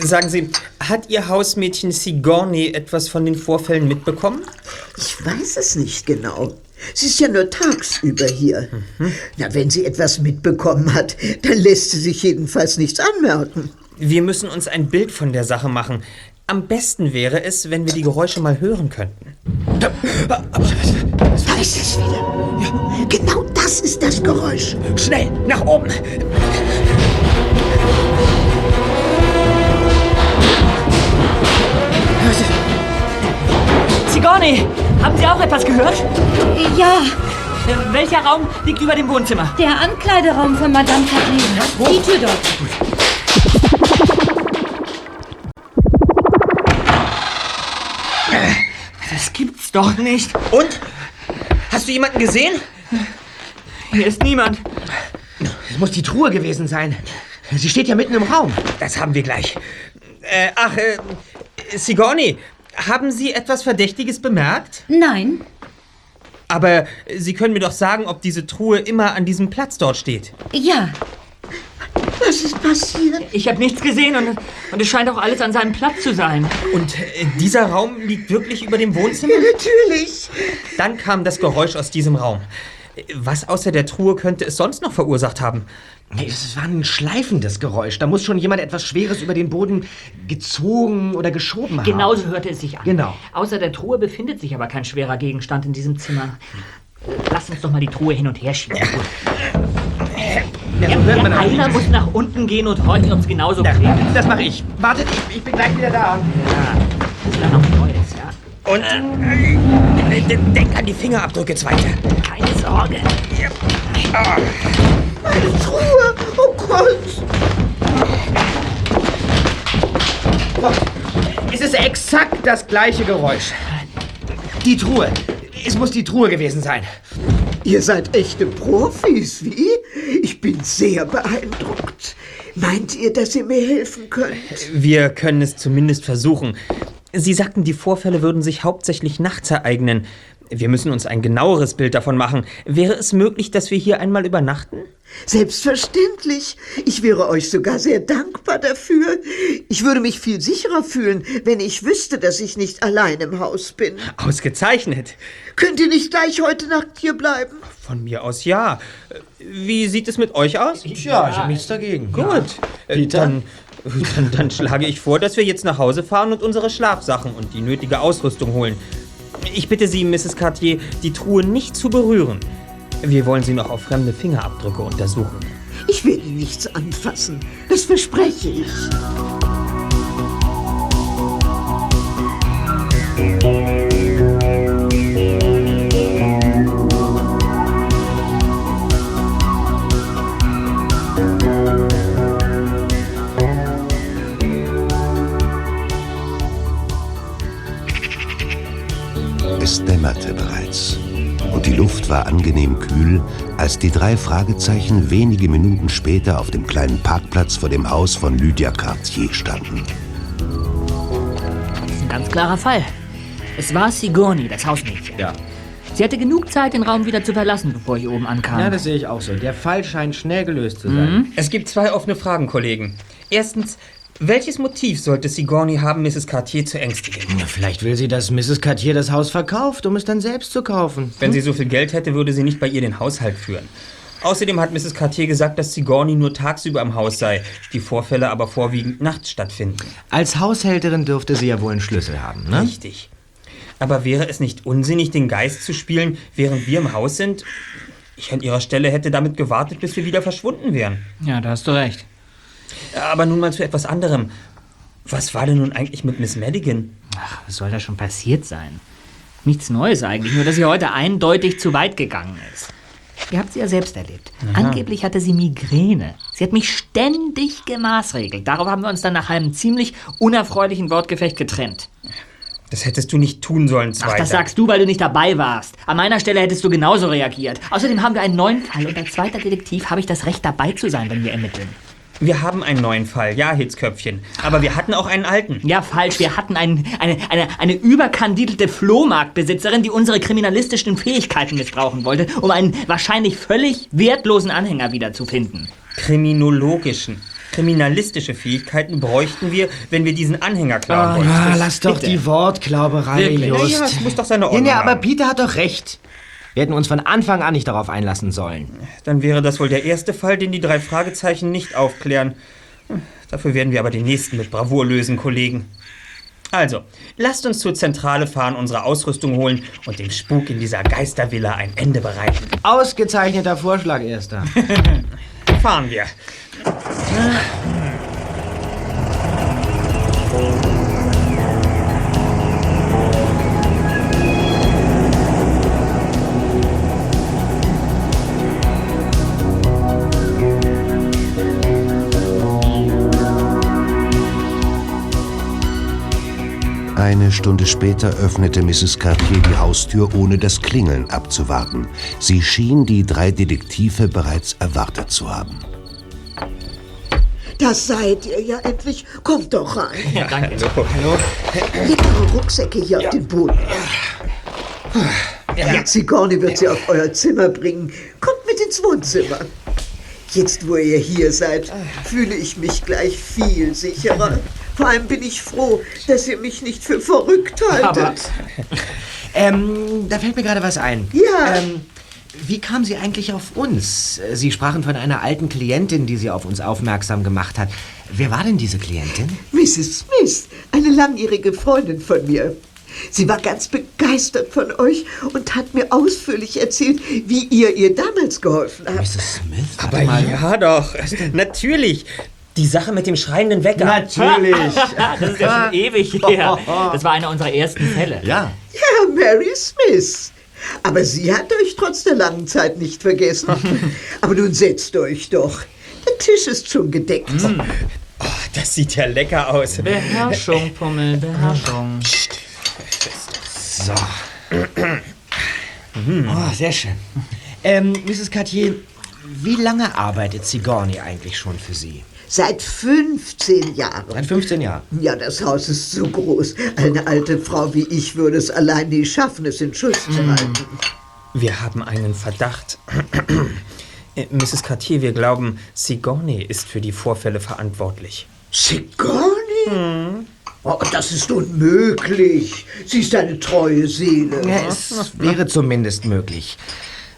Sagen Sie, hat Ihr Hausmädchen Sigourney etwas von den Vorfällen mitbekommen? Ich weiß es nicht genau. Sie ist ja nur tagsüber hier. Na, wenn sie etwas mitbekommen hat, dann lässt sie sich jedenfalls nichts anmerken. Wir müssen uns ein Bild von der Sache machen. Am besten wäre es, wenn wir die Geräusche mal hören könnten. Da ist es wieder. Ja, genau das ist das Geräusch. Schnell, nach oben! Sigourney, haben Sie auch etwas gehört? Ja, Äh, Welcher Raum liegt über dem Wohnzimmer? der Ankleideraum von Madame Kathleen. Die Tür dort. Das gibt's doch nicht. Und? Hast du jemanden gesehen? Hier ist niemand. Es muss die Truhe gewesen sein. Sie steht ja mitten im Raum. Das haben wir gleich. Äh, ach, äh, Sigourney, haben Sie etwas Verdächtiges bemerkt? Nein, Aber Sie können mir doch sagen, ob diese Truhe immer an diesem Platz dort steht. ja. Was ist passiert? Ich habe nichts gesehen und, und es scheint auch alles an seinem Platz zu sein. Und äh, dieser Raum liegt wirklich über dem Wohnzimmer? Natürlich. Dann kam das Geräusch aus diesem Raum. Was außer der Truhe könnte es sonst noch verursacht haben? Nee, Es war ein schleifendes Geräusch. Da muss schon jemand etwas Schweres über den Boden gezogen oder geschoben haben. Genauso hörte es sich an. Genau. Außer der Truhe befindet sich aber kein schwerer Gegenstand in diesem Zimmer. Lass uns doch mal die Truhe hin und her schieben. Ja, man auch Einer muss nach unten gehen und horchen, ob es genauso klingt. Das mache ich. Wartet, ich, ich bin gleich wieder da. Das ist dann noch Neues, ja. Und äh, denk an die Fingerabdrücke, Zweite. Keine Sorge. Eine Truhe. Oh Gott. Es ist exakt das gleiche Geräusch. Die Truhe. Es muss die Truhe gewesen sein. Ihr seid echte Profis, wie? Ich bin sehr beeindruckt. Meint ihr, dass ihr mir helfen könnt? Wir können es zumindest versuchen. Sie sagten, die Vorfälle würden sich hauptsächlich nachts ereignen. Wir müssen uns ein genaueres Bild davon machen. Wäre es möglich, dass wir hier einmal übernachten? Selbstverständlich. Ich wäre euch sogar sehr dankbar dafür. Ich würde mich viel sicherer fühlen, wenn ich wüsste, dass ich nicht allein im Haus bin. Ausgezeichnet. Könnt ihr nicht gleich heute Nacht hier bleiben? Von mir aus ja. Wie sieht es mit euch aus? Ja, ich habe nichts dagegen. Gut. Äh, Dann, dann, dann schlage ich vor, dass wir jetzt nach Hause fahren und unsere Schlafsachen und die nötige Ausrüstung holen. Ich bitte Sie, Mrs. Cartier, die Truhe nicht zu berühren. Wir wollen sie noch auf fremde Fingerabdrücke untersuchen. Ich werde nichts anfassen. Das verspreche ich. Luft war angenehm kühl, als die drei Fragezeichen wenige Minuten später auf dem kleinen Parkplatz vor dem Haus von Lydia Cartier standen. Das ist ein ganz klarer Fall. Es war Sigourney, das Hausmädchen. Ja. Sie hatte genug Zeit, den Raum wieder zu verlassen, bevor ich oben ankam. Ja, das sehe ich auch so. Der Fall scheint schnell gelöst zu sein. Es gibt zwei offene Fragen, Kollegen. Erstens, welches Motiv sollte Sigourney haben, Mrs. Cartier zu ängstigen? Na, vielleicht will sie, dass Mrs. Cartier das Haus verkauft, um es dann selbst zu kaufen. Wenn sie so viel Geld hätte, würde sie nicht bei ihr den Haushalt führen. Außerdem hat Mrs. Cartier gesagt, dass Sigourney nur tagsüber im Haus sei, die Vorfälle aber vorwiegend nachts stattfinden. Als Haushälterin dürfte sie ja wohl einen Schlüssel haben, ne? Richtig. Aber wäre es nicht unsinnig, den Geist zu spielen, während wir im Haus sind? Ich an ihrer Stelle hätte damit gewartet, bis wir wieder verschwunden wären. Ja, da hast du recht. Aber nun mal zu etwas anderem. Was war denn nun eigentlich mit Miss Madigan? Ach, was soll da schon passiert sein? Nichts Neues eigentlich, nur dass sie heute eindeutig zu weit gegangen ist. Ihr habt sie ja selbst erlebt. Aha. Angeblich hatte sie Migräne. Sie hat mich ständig gemaßregelt. Darauf haben wir uns dann nach einem ziemlich unerfreulichen Wortgefecht getrennt. Das hättest du nicht tun sollen, Ach, Zweiter. das sagst du, weil du nicht dabei warst. An meiner Stelle hättest du genauso reagiert. Außerdem haben wir einen neuen Fall und als zweiter Detektiv habe ich das Recht dabei zu sein, wenn wir ermitteln. Wir haben einen neuen Fall, ja, Hitzköpfchen. Aber wir hatten auch einen alten. Ja, falsch. Wir hatten einen, eine, eine, eine überkandidelte Flohmarktbesitzerin, die unsere kriminalistischen Fähigkeiten missbrauchen wollte, um einen wahrscheinlich völlig wertlosen Anhänger wiederzufinden. Kriminologischen. Kriminalistische Fähigkeiten bräuchten wir, wenn wir diesen Anhänger klauen Ah, wollen. ja, Das- lass doch bitte. die Wortklauberei, Wirklich? Just. Ja, ja, es muss doch seine Ja, Ordnung nee, aber haben. Peter hat doch recht. Wir hätten uns von Anfang an nicht darauf einlassen sollen. Dann wäre das wohl der erste Fall, den die drei Fragezeichen nicht aufklären. Hm, Dafür werden wir aber den nächsten mit Bravour lösen, Kollegen. Also, lasst uns zur Zentrale fahren, unsere Ausrüstung holen und dem Spuk in dieser Geistervilla ein Ende bereiten. Ausgezeichneter Vorschlag, Erster. Fahren wir. Eine Stunde später öffnete Mrs. Cartier die Haustür, ohne das Klingeln abzuwarten. Sie schien die drei Detektive bereits erwartet zu haben. Das seid ihr ja endlich. Kommt doch rein. Ja, danke. Hallo. Legt eure Rucksäcke hier auf den Boden. Ja. Sigourney wird sie auf euer Zimmer bringen. Kommt mit ins Wohnzimmer. Jetzt, wo ihr hier seid, fühle ich mich gleich viel sicherer. Vor allem bin ich froh, dass ihr mich nicht für verrückt haltet. Ähm, da fällt mir gerade was ein. Ja. Ähm, wie kam sie eigentlich auf uns? Sie sprachen von einer alten Klientin, die sie auf uns aufmerksam gemacht hat. Wer war denn diese Klientin? Mrs. Smith, eine langjährige Freundin von mir. Sie war ganz begeistert von euch und hat mir ausführlich erzählt, wie ihr ihr damals geholfen habt. Mrs. Smith? Aber ja doch, natürlich. Die Sache mit dem schreienden Wecker. Natürlich. das ist ja schon ewig her. Das war einer unserer ersten Fälle. Ja. Ja, Mary Smith. Aber sie hat euch trotz der langen Zeit nicht vergessen. Aber nun setzt euch doch. Der Tisch ist schon gedeckt. Oh, das sieht ja lecker aus. Beherrschung, Pummel, Beherrschung. So. Oh, sehr schön. Ähm, Mrs. Cartier, wie lange arbeitet Sigourney eigentlich schon für Sie? Seit 15 Jahren. Seit 15 Jahren. Ja, das Haus ist so groß. Eine alte Frau wie ich würde es allein nicht schaffen, es in Schuss zu halten. Wir haben einen Verdacht. Äh, Mrs. Cartier, wir glauben, Sigourney ist für die Vorfälle verantwortlich. Sigourney? Oh, das ist unmöglich. Sie ist eine treue Seele. Ja, es wäre zumindest möglich.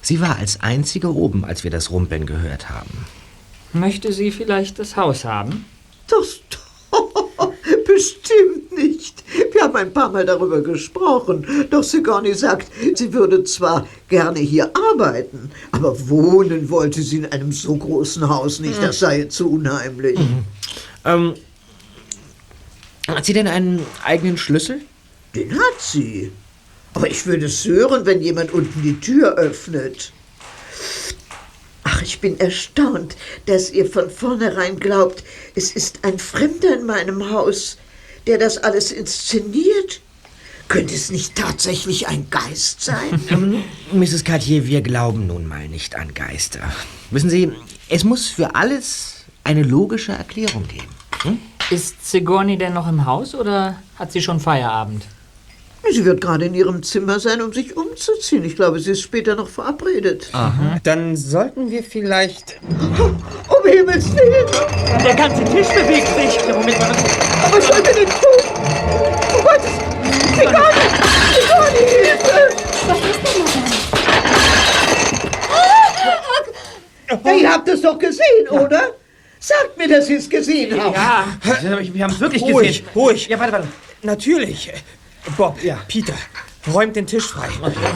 Sie war als einzige oben, als wir das Rumpeln gehört haben. Möchte sie vielleicht das Haus haben? Das bestimmt nicht. Wir haben ein paar Mal darüber gesprochen. Doch Sigourney sagt, sie würde zwar gerne hier arbeiten, aber wohnen wollte sie in einem so großen Haus nicht. Das sei zu unheimlich. Ähm, hat sie denn einen eigenen Schlüssel? Den hat sie. Aber ich würde es hören, wenn jemand unten die Tür öffnet. Ach, ich bin erstaunt, dass ihr von vornherein glaubt, es ist ein Fremder in meinem Haus, der das alles inszeniert. Könnte es nicht tatsächlich ein Geist sein? Mrs. Cartier, wir glauben nun mal nicht an Geister. Wissen Sie, es muss für alles eine logische Erklärung geben. Hm? Ist Sigourney denn noch im Haus oder hat sie schon Feierabend? Sie wird gerade in ihrem Zimmer sein, um sich umzuziehen. Ich glaube, sie ist später noch verabredet. Aha. Dann sollten wir vielleicht. Um Himmels Willen! Der ganze Tisch bewegt sich. Ja, Moment mal. Aber was sollen wir denn tun? Oh Gott! Sigourney! Sigourney, Hilfe! Was ist denn, Madame? Ja, ihr habt es doch gesehen, oder? Sagt mir, dass ihr es gesehen habt. Ja. Wir haben es wirklich Ruhig, gesehen. ruhig. Ja, warte, warte. Natürlich. Bob, Peter, räumt den Tisch frei.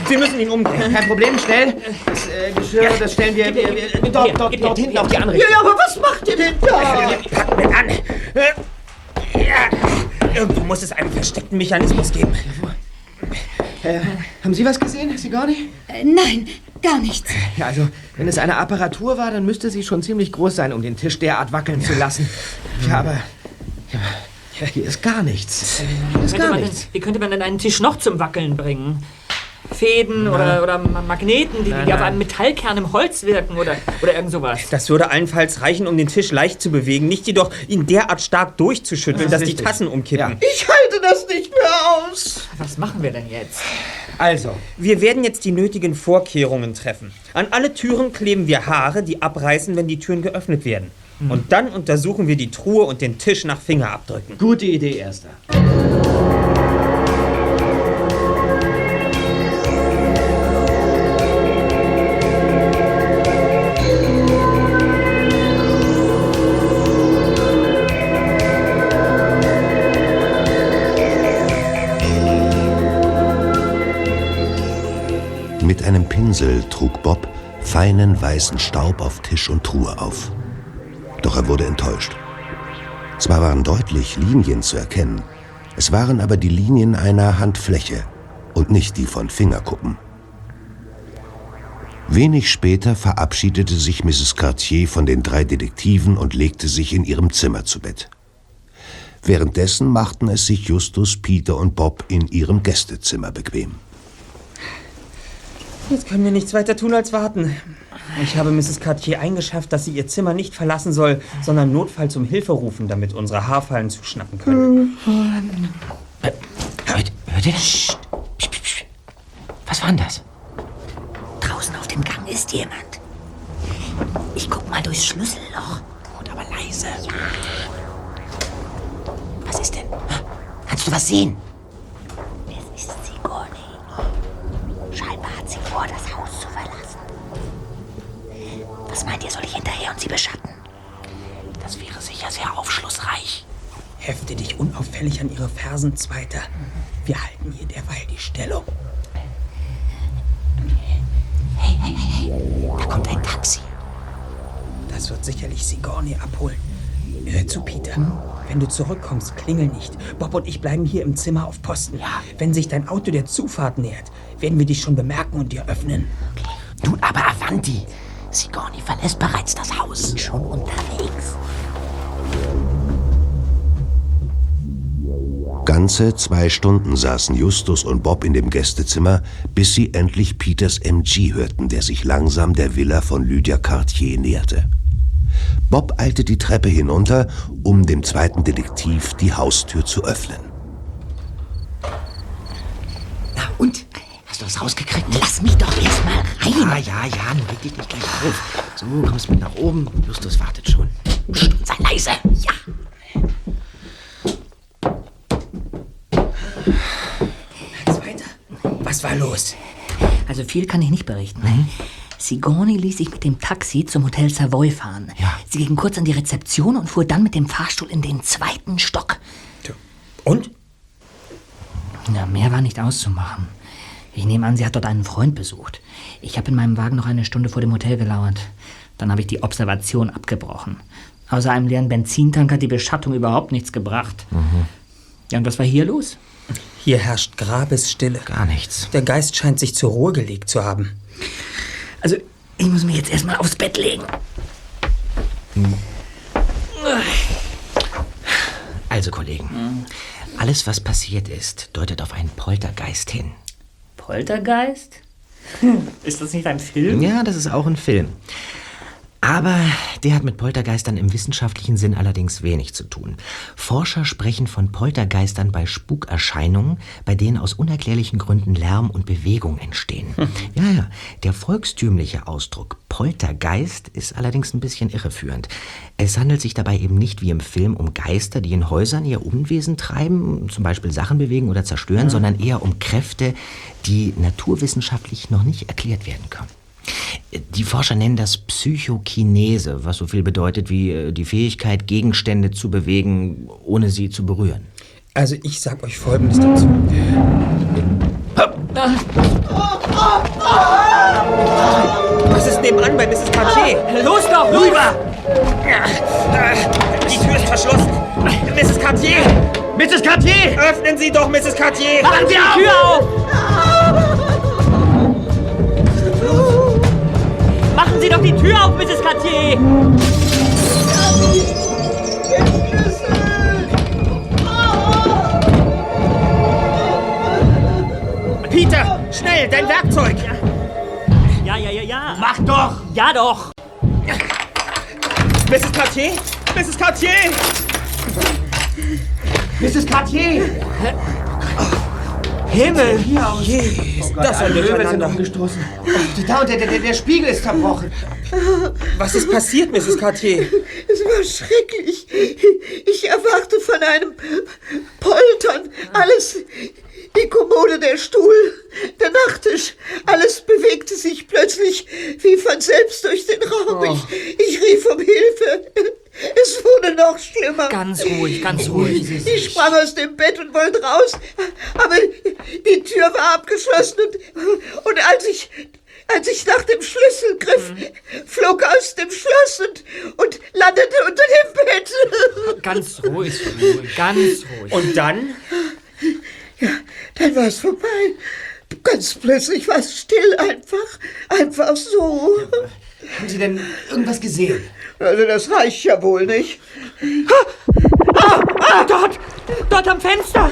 Wir müssen ihn umdrehen. Kein Problem, schnell. Das äh, Geschirr, das stellen wir, wir, wir dort, dort, dort hinten auf die andere Ja, ja, aber was macht ihr denn da? Packen wir an. Ja. Irgendwo muss es einen versteckten Mechanismus geben. Äh, haben Sie was gesehen, Sigourney? Äh, nein, gar nichts. Ja, also, wenn es eine Apparatur war, dann müsste sie schon ziemlich groß sein, um den Tisch derart wackeln zu lassen. Ja, aber... Ja, hier ist gar nichts. Hier ist gar nichts. denn, wie könnte man denn einen Tisch noch zum Wackeln bringen? Fäden oder, oder Ma- Magneten, die, Nein, die auf einem Metallkern im Holz wirken oder, oder irgend sowas. Das würde allenfalls reichen, um den Tisch leicht zu bewegen, nicht jedoch ihn derart stark durchzuschütteln, Das dass die. Tassen umkippen. Ich halte das nicht mehr aus. Was machen wir denn jetzt? Also, wir werden jetzt die nötigen Vorkehrungen treffen. An alle Türen kleben wir Haare, die abreißen, wenn die Türen geöffnet werden. Und dann untersuchen wir die Truhe und den Tisch nach Fingerabdrücken. Gute Idee, Erster. Mit einem Pinsel trug Bob feinen weißen Staub auf Tisch und Truhe auf. Doch er wurde enttäuscht. Zwar waren deutlich Linien zu erkennen, es waren aber die Linien einer Handfläche und nicht die von Fingerkuppen. Wenig später verabschiedete sich Mrs. Cartier von den drei Detektiven und legte sich in ihrem Zimmer zu Bett. Währenddessen machten es sich Justus, Peter und Bob in ihrem Gästezimmer bequem. Jetzt können wir nichts weiter tun als warten. Ich habe Mrs. Cartier eingeschafft, dass sie ihr Zimmer nicht verlassen soll, sondern notfalls um Hilfe rufen, damit unsere Haarfallen zuschnappen können. Hört, hört ihr das? Psst. Psst, psst, psst. Was war denn das? Draußen auf dem Gang ist jemand. Ich guck mal durchs Schlüsselloch. Gut, aber leise. Was ist denn? Kannst du was sehen? An ihre Fersen, Zweiter. Wir halten hier derweil die Stellung. Hey, hey, hey, hey. Da kommt ein Taxi. Das wird sicherlich Sigourney abholen. Hör zu, Peter. Wenn du zurückkommst, klingel nicht. Bob und ich bleiben hier im Zimmer auf Posten. Wenn sich dein Auto der Zufahrt nähert, werden wir dich schon bemerken und dir öffnen. Nun aber Avanti. Sigourney verlässt bereits das Haus. Bin schon unterwegs. Ganze zwei Stunden saßen Justus und Bob in dem Gästezimmer, bis sie endlich Peters MG hörten, der sich langsam der Villa von Lydia Cartier näherte. Bob eilte die Treppe hinunter, um dem zweiten Detektiv die Haustür zu öffnen. Na und? Hast du was rausgekriegt? Lass mich doch erst mal rein. Ja, ja, ja, nun reg dich nicht gleich auf. So, kommst mit nach oben. Justus wartet schon. Psst, und sei leise. Ja. Was war los? Also viel kann ich nicht berichten. Sigourney ließ sich mit dem Taxi zum Hotel Savoy fahren. Sie ging kurz an die Rezeption und fuhr dann mit dem Fahrstuhl in den zweiten Stock. Und? Na, mehr war nicht auszumachen. Ich nehme an, sie hat dort einen Freund besucht. Ich habe in meinem Wagen noch eine Stunde vor dem Hotel gelauert. Dann habe ich die Observation abgebrochen. Außer einem leeren Benzintank hat die Beschattung überhaupt nichts gebracht. Ja, und was war hier los? Hier herrscht Grabesstille. Gar nichts. Der Geist scheint sich zur Ruhe gelegt zu haben. Also, ich muss mich jetzt erstmal aufs Bett legen. Also, Kollegen, alles, was passiert ist, deutet auf einen Poltergeist hin. Poltergeist? Ist das nicht ein Film? Ja, das ist auch ein Film. Aber der hat mit Poltergeistern im wissenschaftlichen Sinn allerdings wenig zu tun. Forscher sprechen von Poltergeistern bei Spukerscheinungen, bei denen aus unerklärlichen Gründen Lärm und Bewegung entstehen. Ja, ja, der volkstümliche Ausdruck Poltergeist ist allerdings ein bisschen irreführend. Es handelt sich dabei eben nicht wie im Film um Geister, die in Häusern ihr Unwesen treiben, zum Beispiel Sachen bewegen oder zerstören, sondern eher um Kräfte, die naturwissenschaftlich noch nicht erklärt werden können. Die Forscher nennen das Psychokinese, was so viel bedeutet wie äh, die Fähigkeit, Gegenstände zu bewegen, ohne sie zu berühren. Also ich sag euch Folgendes dazu. Was ist nebenan bei Mrs. Cartier? Los doch, rüber! Die Tür ist verschlossen. Mrs. Cartier! Mrs. Cartier! Öffnen Sie doch, Mrs. Cartier! Machen Sie die Tür auf! Sie doch die Tür auf, Mrs. Cartier! Peter, schnell, dein Werkzeug! Ja, ja, ja, ja. Mach doch! Ja doch! Mrs. Cartier? Mrs. Cartier! Mrs. Cartier! Himmel! Hier aus. Ist Oh das sind Durcheinander. umgestoßen. Da und der, der, der Spiegel ist zerbrochen. Was ist passiert, Mrs. Cartier? Es war schrecklich. Ich erwachte von einem Poltern. Alles, die Kommode, der Stuhl, der Nachttisch, alles bewegte sich plötzlich wie von selbst durch den Raum. Ich, ich rief um Hilfe. Es wurde noch schlimmer. Ganz ruhig, ganz ruhig. Ich sprang aus dem Bett und wollte raus, aber die Tür war abgeschlossen und, und als ich als ich nach dem Schlüssel griff, flog aus dem Schloss und, und landete unter dem Bett. Ganz ruhig, ruhig, ganz ruhig. Und dann? Ja, dann war es vorbei. Ganz plötzlich war es still, einfach, einfach so. Haben Sie denn irgendwas gesehen? Also das reicht ja wohl nicht. Ah, dort! Dort am Fenster!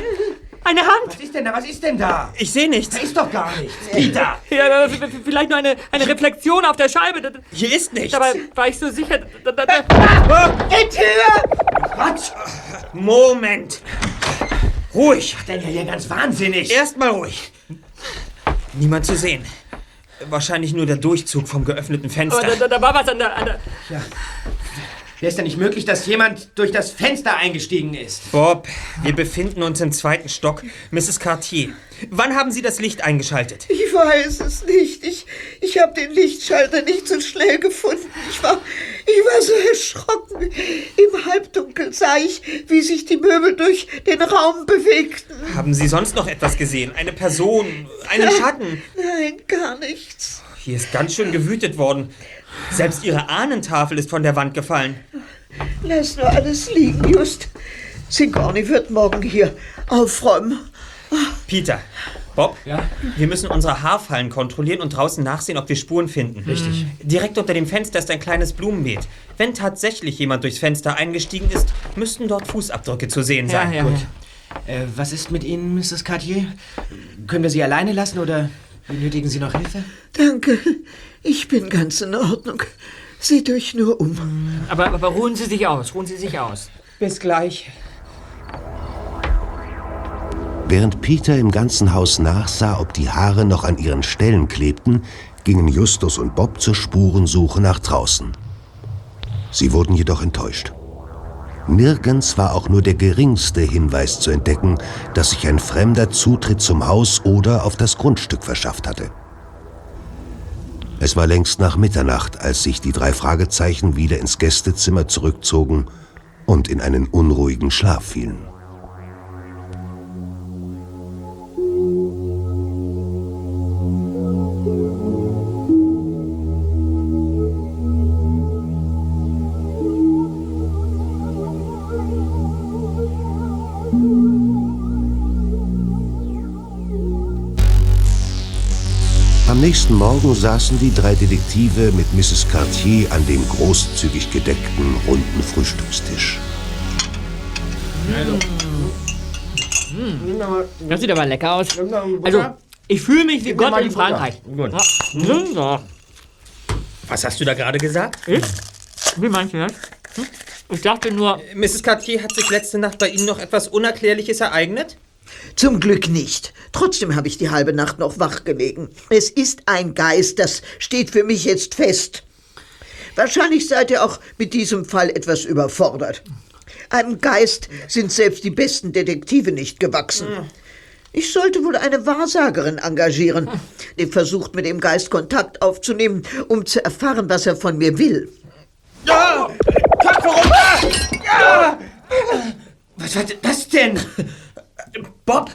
Eine Hand! Was ist denn da? Was ist denn da? Ich sehe nichts. Da ist doch gar nichts. Peter! Ja, vielleicht nur eine, eine Reflexion auf der Scheibe. Da- Hier ist nichts. Dabei war ich so sicher. Da, da, da. Die Tür! Quatsch! Moment! Ruhig! Denn ja hier ganz wahnsinnig. Erstmal ruhig. Niemand zu sehen. Wahrscheinlich nur der Durchzug vom geöffneten Aber Fenster. da, da, da war was an der. An der Wäre es denn nicht möglich, dass jemand durch das Fenster eingestiegen ist? Bob, wir befinden uns im zweiten Stock. Mrs. Cartier, wann haben Sie das Licht eingeschaltet? Ich weiß es nicht. Ich, ich habe den Lichtschalter nicht so schnell gefunden. Ich war, ich war so erschrocken. Im Halbdunkel sah ich, wie sich die Möbel durch den Raum bewegten. Haben Sie sonst noch etwas gesehen? Eine Person? Einen Schatten? Nein, gar nichts. Hier ist ganz schön gewütet worden. Selbst Ihre Ahnentafel ist von der Wand gefallen. Lass nur alles liegen, Just. Sigourney wird morgen hier aufräumen. Peter, Bob, wir müssen unsere Haarfallen kontrollieren und draußen nachsehen, ob wir Spuren finden. Richtig. Direkt unter dem Fenster ist ein kleines Blumenbeet. Wenn tatsächlich jemand durchs Fenster eingestiegen ist, müssten dort Fußabdrücke zu sehen Ja, sein. ja, Gut. ja. Äh, was ist mit Ihnen, Mrs. Cartier? Können wir Sie alleine lassen oder benötigen Sie noch Hilfe? Danke. Ich bin ganz in Ordnung. Seht euch nur um. Aber, aber ruhen Sie sich aus, ruhen Sie sich aus. Bis gleich. Während Peter im ganzen Haus nachsah, ob die Haare noch an ihren Stellen klebten, gingen Justus und Bob zur Spurensuche nach draußen. Sie wurden jedoch enttäuscht. Nirgends war auch nur der geringste Hinweis zu entdecken, dass sich ein Fremder Zutritt zum Haus oder auf das Grundstück verschafft hatte. Es war längst nach Mitternacht, als sich die drei Fragezeichen wieder ins Gästezimmer zurückzogen und in einen unruhigen Schlaf fielen. Nächsten Morgen saßen die drei Detektive mit Mrs. Cartier an dem großzügig gedeckten, runden Frühstückstisch. Das sieht aber lecker aus. Also, ich fühle mich wie Gott in. Frankreich. Gut. Ja. Was hast du da gerade gesagt? Ich? Wie meinst du das? Hm? Ich dachte nur... Mrs. Cartier hat sich letzte Nacht bei Ihnen noch etwas Unerklärliches ereignet? Zum Glück nicht. Trotzdem habe ich die halbe Nacht noch wach gelegen. Es ist ein Geist, das steht für mich jetzt fest. Wahrscheinlich seid ihr auch mit diesem Fall etwas überfordert. Einem Geist sind selbst die besten Detektive nicht gewachsen. Ich sollte wohl eine Wahrsagerin engagieren, die versucht, mit dem Geist Kontakt aufzunehmen, um zu erfahren, was er von mir will. Ja! Köpfe runter! Ja! Was war das denn? Bob,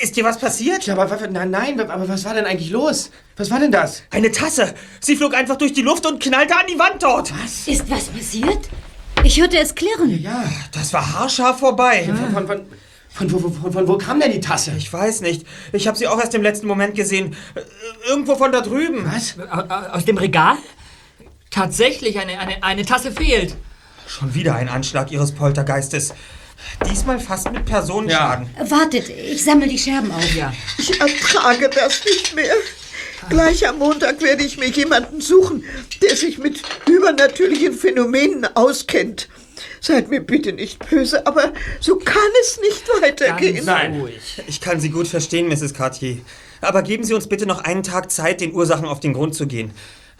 ist dir was passiert? Ja, aber nein, nein, aber was war denn eigentlich los? Was war denn das? Eine Tasse. Sie flog einfach durch die Luft und knallte an die Wand dort. Was? Ist was passiert? Ich hörte es klirren. Ja. Das war haarscharf vorbei. Von, von, von, von, wo- von, von wo kam denn die Tasse? Ich weiß nicht. Ich habe sie auch erst im letzten Moment gesehen. Äh, Irgendwo von da drüben. Was? Aus dem Regal? Tatsächlich, eine, eine, eine Tasse fehlt. Schon wieder ein Anschlag Ihres Poltergeistes. Diesmal fast mit Personenschaden. Wartet, ich sammle die Scherben auf. Ja. Ich ertrage das nicht mehr. Gleich am Montag werde ich mir jemanden suchen, der sich mit übernatürlichen Phänomenen auskennt. Seid mir bitte nicht böse, aber so kann es nicht weitergehen. Nein. Ich kann Sie gut verstehen, Mrs. Cartier. Aber geben Sie uns bitte noch einen Tag Zeit, den Ursachen auf den Grund zu gehen.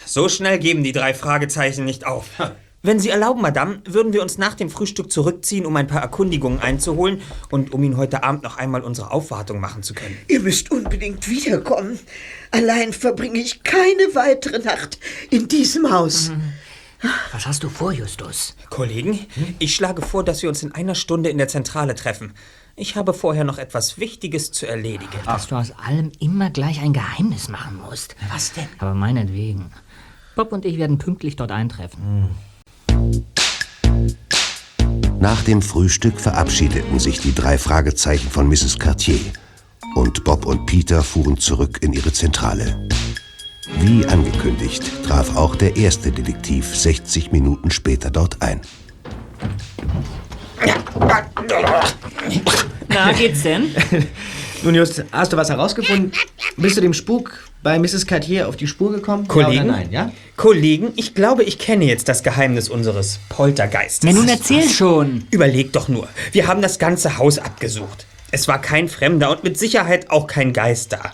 So schnell geben die drei Fragezeichen nicht auf. Wenn Sie erlauben, Madame, würden wir uns nach dem Frühstück zurückziehen, um ein paar Erkundigungen einzuholen und um Ihnen heute Abend noch einmal unsere Aufwartung machen zu können. Ihr müsst unbedingt wiederkommen. Allein verbringe ich keine weitere Nacht in diesem Haus. Was hast du vor, Justus? Kollegen, ich schlage vor, dass wir uns in einer Stunde in der Zentrale treffen. Ich habe vorher noch etwas Wichtiges zu erledigen. Dass du aus allem immer gleich ein Geheimnis machen musst. Was denn? Aber meinetwegen. Bob und ich werden pünktlich dort eintreffen. Nach dem Frühstück verabschiedeten sich die drei Fragezeichen von Mrs. Cartier und Bob und Peter fuhren zurück in ihre Zentrale. Wie angekündigt traf auch der erste Detektiv 60 Minuten später dort ein. Na, geht's denn? Nun, Just, hast du was herausgefunden? Bist du dem Spuk bei Mrs. Cartier auf die Spur gekommen? Kollegen? Ja oder nein, ja? Kollegen, ich glaube, ich kenne jetzt das Geheimnis unseres Poltergeistes. Na, nun erzähl schon. Überleg doch nur. Wir haben das ganze Haus abgesucht. Es war kein Fremder und mit Sicherheit auch kein Geist da.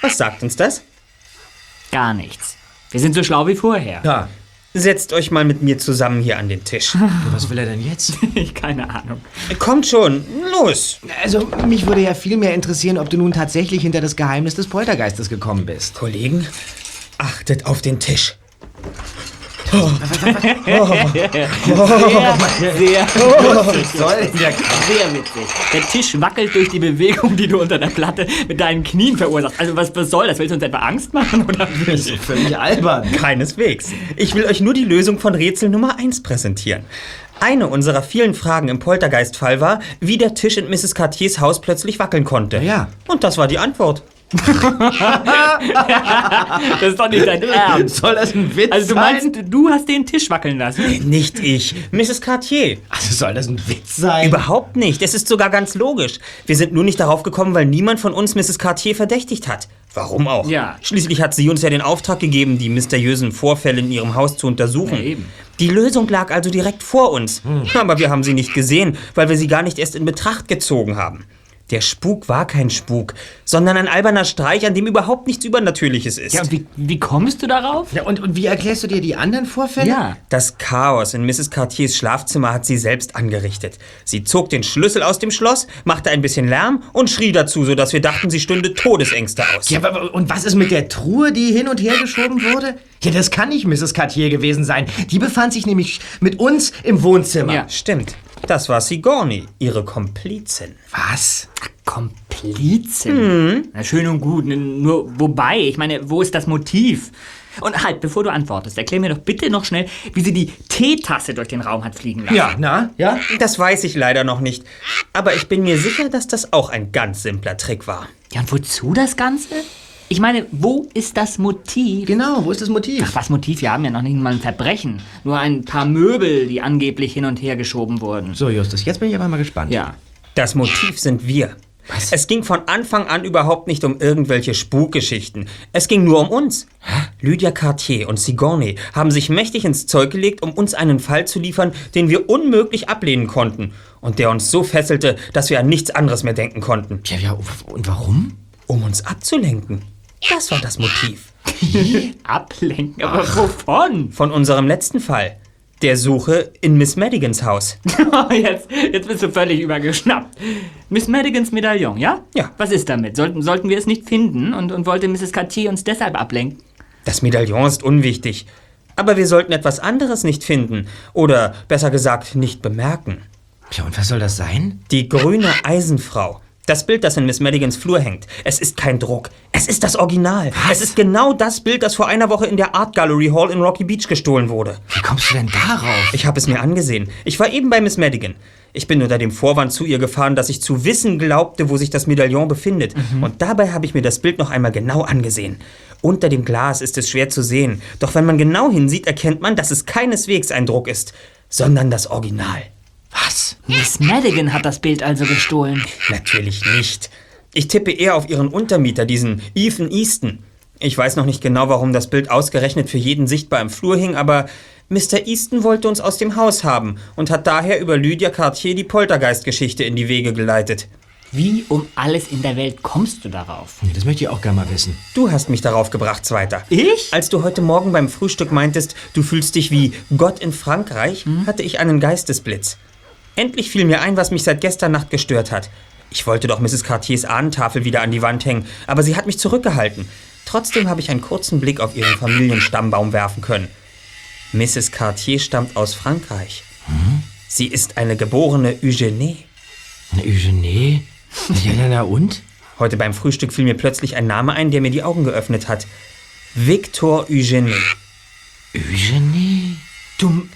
Was sagt uns das? Gar nichts. Wir sind so schlau wie vorher. Ja. Setzt euch mal mit mir zusammen hier an den Tisch. Was will er denn jetzt? Ich keine Ahnung. Kommt schon, los. Also, mich würde ja viel mehr interessieren, ob du nun tatsächlich hinter das Geheimnis des Poltergeistes gekommen bist. Kollegen, achtet auf den Tisch. Sehr, sehr Sehr, sehr witzig. Der Tisch wackelt durch die Bewegung, die du unter der Platte mit deinen Knien verursachst. Also was, was soll das? Willst du uns etwa Angst machen oder Das ist völlig albern. Keineswegs. Ich will euch nur die Lösung von Rätsel Nummer 1 präsentieren. Eine unserer vielen Fragen im Poltergeist-Fall war, wie der Tisch in Mrs. Cartiers Haus plötzlich wackeln konnte. Ja. Und das war die Antwort. Das ist doch nicht dein Ernst. Soll das ein Witz Also du sein? meinst, du hast den Tisch wackeln lassen? Nicht ich, Mrs. Cartier. Also soll das ein Witz sein? Überhaupt nicht. Es ist sogar ganz logisch. Wir sind nur nicht darauf gekommen, weil niemand von uns Mrs. Cartier verdächtigt hat. Warum auch? Ja. Schließlich hat sie uns ja den Auftrag gegeben, die mysteriösen Vorfälle in ihrem Haus zu untersuchen. Ja, eben. Die Lösung lag also direkt vor uns. Aber wir haben sie nicht gesehen, weil wir sie gar nicht erst in Betracht gezogen haben. Der Spuk war kein Spuk, sondern ein alberner Streich, an dem überhaupt nichts Übernatürliches ist. Ja, und wie, wie kommst du darauf? Ja, und, und wie erklärst du dir die anderen Vorfälle? Ja. Das Chaos in Mrs. Cartiers Schlafzimmer hat sie selbst angerichtet. Sie zog den Schlüssel aus dem Schloss, machte ein bisschen Lärm und schrie dazu, sodass wir dachten, sie stünde Todesängste aus. Ja, aber, und was ist mit der Truhe, die hin und her geschoben wurde? Ja, das kann nicht Mrs. Cartier gewesen sein. Die befand sich nämlich mit uns im Wohnzimmer. Ja. Stimmt. Das war Sigourney, ihre Komplizin. Was? Komplizin? Na, schön und gut, nur wobei, ich meine, wo ist das Motiv? Und halt, bevor du antwortest, erklär mir doch bitte noch schnell, wie sie die Teetasse durch den Raum hat fliegen lassen. Ja, na? Ja? Das weiß ich leider noch nicht. Aber ich bin mir sicher, dass das auch ein ganz simpler Trick war. Ja, und wozu das Ganze? Ich meine, wo ist das Motiv? Genau, wo ist das Motiv? Ach, was Motiv? Wir haben ja noch nicht mal ein Verbrechen. Nur ein paar Möbel, die angeblich hin und her geschoben wurden. So, Justus, jetzt bin ich aber mal gespannt. Ja. Das Motiv sind wir. Es ging von Anfang an überhaupt nicht um irgendwelche Spukgeschichten. Es ging nur um uns. Lydia Cartier und Sigourney haben sich mächtig ins Zeug gelegt, um uns einen Fall zu liefern, den wir unmöglich ablehnen konnten. Und der uns so fesselte, dass wir an nichts anderes mehr denken konnten. Ja, ja, und warum? Um uns abzulenken. Das war das Motiv. Ablenken? Aber wovon? Von unserem letzten Fall. Der Suche in Miss Madigans Haus. jetzt, jetzt bist du völlig übergeschnappt. Miss Madigans Medaillon, ja? Ja. Was ist damit? Sollten, sollten wir es nicht finden und, und wollte Mrs. Cartier uns deshalb ablenken? Das Medaillon ist unwichtig. Aber wir sollten etwas anderes nicht finden. Oder besser gesagt, nicht bemerken. Ja, und was soll das sein? Die grüne Eisenfrau. Das Bild, das in Miss Madigans Flur hängt. Es ist kein Druck. Es ist das Original. Es ist genau das Bild, das vor einer Woche in der Art Gallery Hall in Rocky Beach gestohlen wurde. Wie kommst du denn darauf? Ich habe es mir angesehen. Ich war eben bei Miss Madigan. Ich bin unter dem Vorwand zu ihr gefahren, dass ich zu wissen glaubte, wo sich das Medaillon befindet. Und dabei habe ich mir das Bild noch einmal genau angesehen. Unter dem Glas ist es schwer zu sehen. Doch wenn man genau hinsieht, erkennt man, dass es keineswegs ein Druck ist, sondern das Original. Was? Miss Madigan hat das Bild also gestohlen. Natürlich nicht. Ich tippe eher auf ihren Untermieter, diesen Ethan Easton. Ich weiß noch nicht genau, warum das Bild ausgerechnet für jeden sichtbar im Flur hing, aber Mr. Easton wollte uns aus dem Haus haben und hat daher über Lydia Cartier die Poltergeistgeschichte in die Wege geleitet. Wie um alles in der Welt kommst du darauf? Nee, das möchte ich auch gerne mal wissen. Du hast mich darauf gebracht, Zweiter. Ich? Als du heute Morgen beim Frühstück meintest, du fühlst dich wie Gott in Frankreich, hatte ich einen Geistesblitz. Endlich fiel mir ein, was mich seit gestern Nacht gestört hat. Ich wollte doch Mrs. Cartiers Ahnentafel wieder an die Wand hängen, aber sie hat mich zurückgehalten. Trotzdem habe ich einen kurzen Blick auf ihren Familienstammbaum werfen können. Mrs. Cartier stammt aus Frankreich. Sie ist eine geborene Eugenie. Eine Eugenie? Ja, na, na und? Heute beim Frühstück fiel mir plötzlich ein Name ein, der mir die Augen geöffnet hat. Victor Eugenie. Eugenie? Du,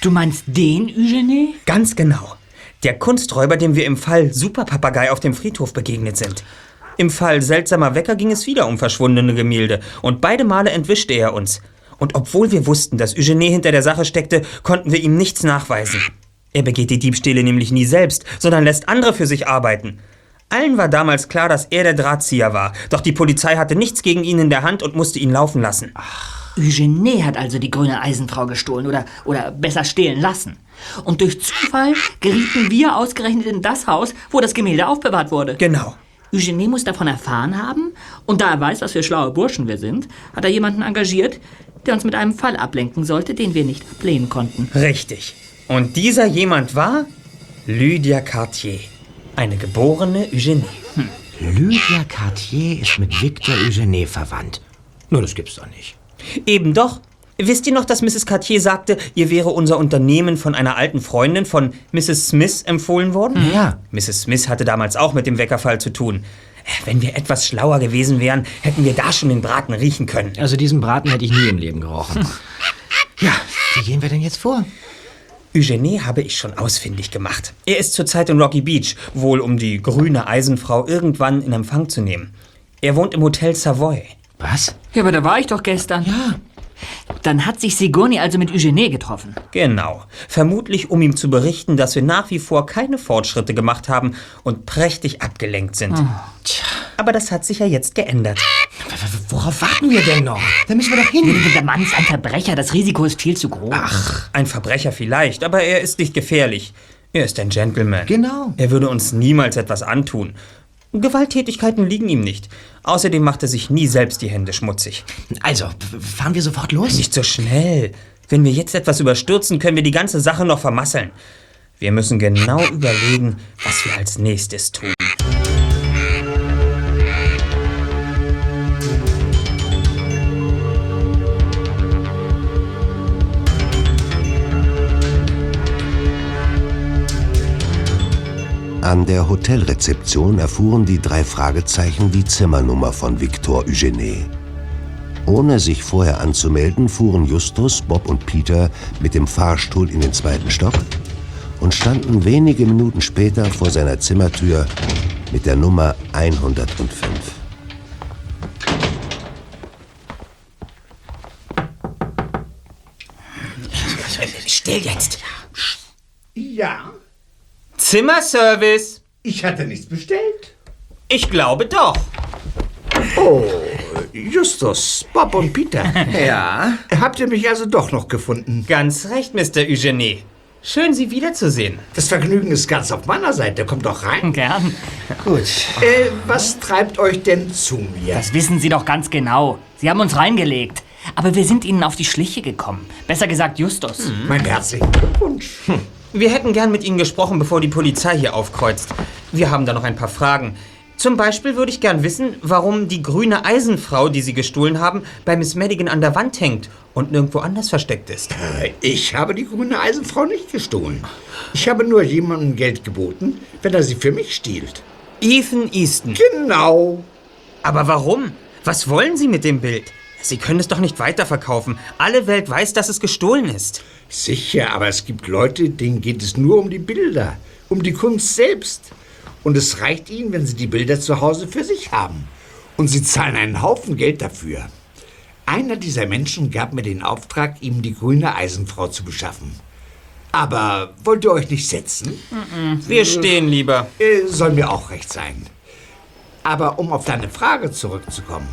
du meinst den Eugenie? Ganz genau. Der Kunsträuber, dem wir im Fall Superpapagei auf dem Friedhof begegnet sind. Im Fall Seltsamer Wecker ging es wieder um verschwundene Gemälde und beide Male entwischte er uns. Und obwohl wir wussten, dass Eugenie hinter der Sache steckte, konnten wir ihm nichts nachweisen. Er begeht die Diebstähle nämlich nie selbst, sondern lässt andere für sich arbeiten. Allen war damals klar, dass er der Drahtzieher war, doch die Polizei hatte nichts gegen ihn in der Hand und musste ihn laufen lassen. Eugenie hat also die grüne Eisenfrau gestohlen oder, oder besser stehlen lassen. Und durch Zufall gerieten wir ausgerechnet in das Haus, wo das Gemälde aufbewahrt wurde. Genau. Eugenie muss davon erfahren haben und da er weiß, was für schlaue Burschen wir sind, hat er jemanden engagiert, der uns mit einem Fall ablenken sollte, den wir nicht ablehnen konnten. Richtig. Und dieser jemand war Lydia Cartier, eine geborene Eugenie. Lydia Cartier ist mit Victor Eugenie verwandt. Nur das gibt's doch nicht. Eben doch. Wisst ihr noch, dass Mrs. Cartier sagte, ihr wäre unser Unternehmen von einer alten Freundin von Mrs. Smith empfohlen worden? Ja. Mrs. Smith hatte damals auch mit dem Weckerfall zu tun. Wenn wir etwas schlauer gewesen wären, hätten wir da schon den Braten riechen können. Also diesen Braten hätte ich nie im Leben gerochen. Ja, wie gehen wir denn jetzt vor? Eugenie habe ich schon ausfindig gemacht. Er ist zurzeit in Rocky Beach, wohl um die grüne Eisenfrau irgendwann in Empfang zu nehmen. Er wohnt im Hotel Savoy. Was? Ja, aber da war ich doch gestern. Ja. Dann hat sich Sigourney also mit Eugenie getroffen. Genau. Vermutlich, um ihm zu berichten, dass wir nach wie vor keine Fortschritte gemacht haben und prächtig abgelenkt sind. Tja. Aber das hat sich ja jetzt geändert. Worauf warten wir denn noch? Da müssen wir doch hin. Der Mann ist ein Verbrecher, das Risiko ist viel zu groß. Ach, ein Verbrecher vielleicht, aber er ist nicht gefährlich. Er ist ein Gentleman. Genau. Er würde uns niemals etwas antun. Gewalttätigkeiten liegen ihm nicht. Außerdem macht er sich nie selbst die Hände schmutzig. Also, fahren wir sofort los? Nicht so schnell. Wenn wir jetzt etwas überstürzen, können wir die ganze Sache noch vermasseln. Wir müssen genau überlegen, was wir als nächstes tun. An der Hotelrezeption erfuhren die drei Fragezeichen die Zimmernummer von Victor Eugene. Ohne sich vorher anzumelden, fuhren Justus, Bob und Peter mit dem Fahrstuhl in den zweiten Stock und standen wenige Minuten später vor seiner Zimmertür mit der Nummer 105. Still jetzt. Ja, Zimmerservice. ich hatte nichts bestellt. Ich glaube doch. Oh, Justus, Bob und Peter. Ja? Habt ihr mich also doch noch gefunden? Ganz recht, Mr. Eugene. Schön, Sie wiederzusehen. Das Vergnügen ist ganz auf meiner Seite. Kommt doch rein. Gern. Gut. Äh, was treibt euch denn zu mir? Das wissen Sie doch ganz genau. Sie haben uns reingelegt. Aber wir sind Ihnen auf die Schliche gekommen. Besser gesagt Justus. Mein herzlichen Glückwunsch. Wir hätten gern mit Ihnen gesprochen, bevor die Polizei hier aufkreuzt. Wir haben da noch ein paar Fragen. Zum Beispiel würde ich gern wissen, warum die grüne Eisenfrau, die Sie gestohlen haben, bei Miss Madigan an der Wand hängt und nirgendwo anders versteckt ist. Äh, Ich habe die grüne Eisenfrau nicht gestohlen. Ich habe nur jemandem Geld geboten, wenn er sie für mich stiehlt. Ethan Easton. Genau. Aber warum? Was wollen Sie mit dem Bild? Sie können es doch nicht weiterverkaufen. Alle Welt weiß, dass es gestohlen ist. Sicher, aber es gibt Leute, denen geht es nur um die Bilder, um die Kunst selbst. Und es reicht ihnen, wenn sie die Bilder zu Hause für sich haben. Und sie zahlen einen Haufen Geld dafür. Einer dieser Menschen gab mir den Auftrag, ihm die grüne Eisenfrau zu beschaffen. Aber wollt ihr euch nicht setzen? Wir stehen lieber. Äh, soll mir auch recht sein. Aber um auf deine Frage zurückzukommen.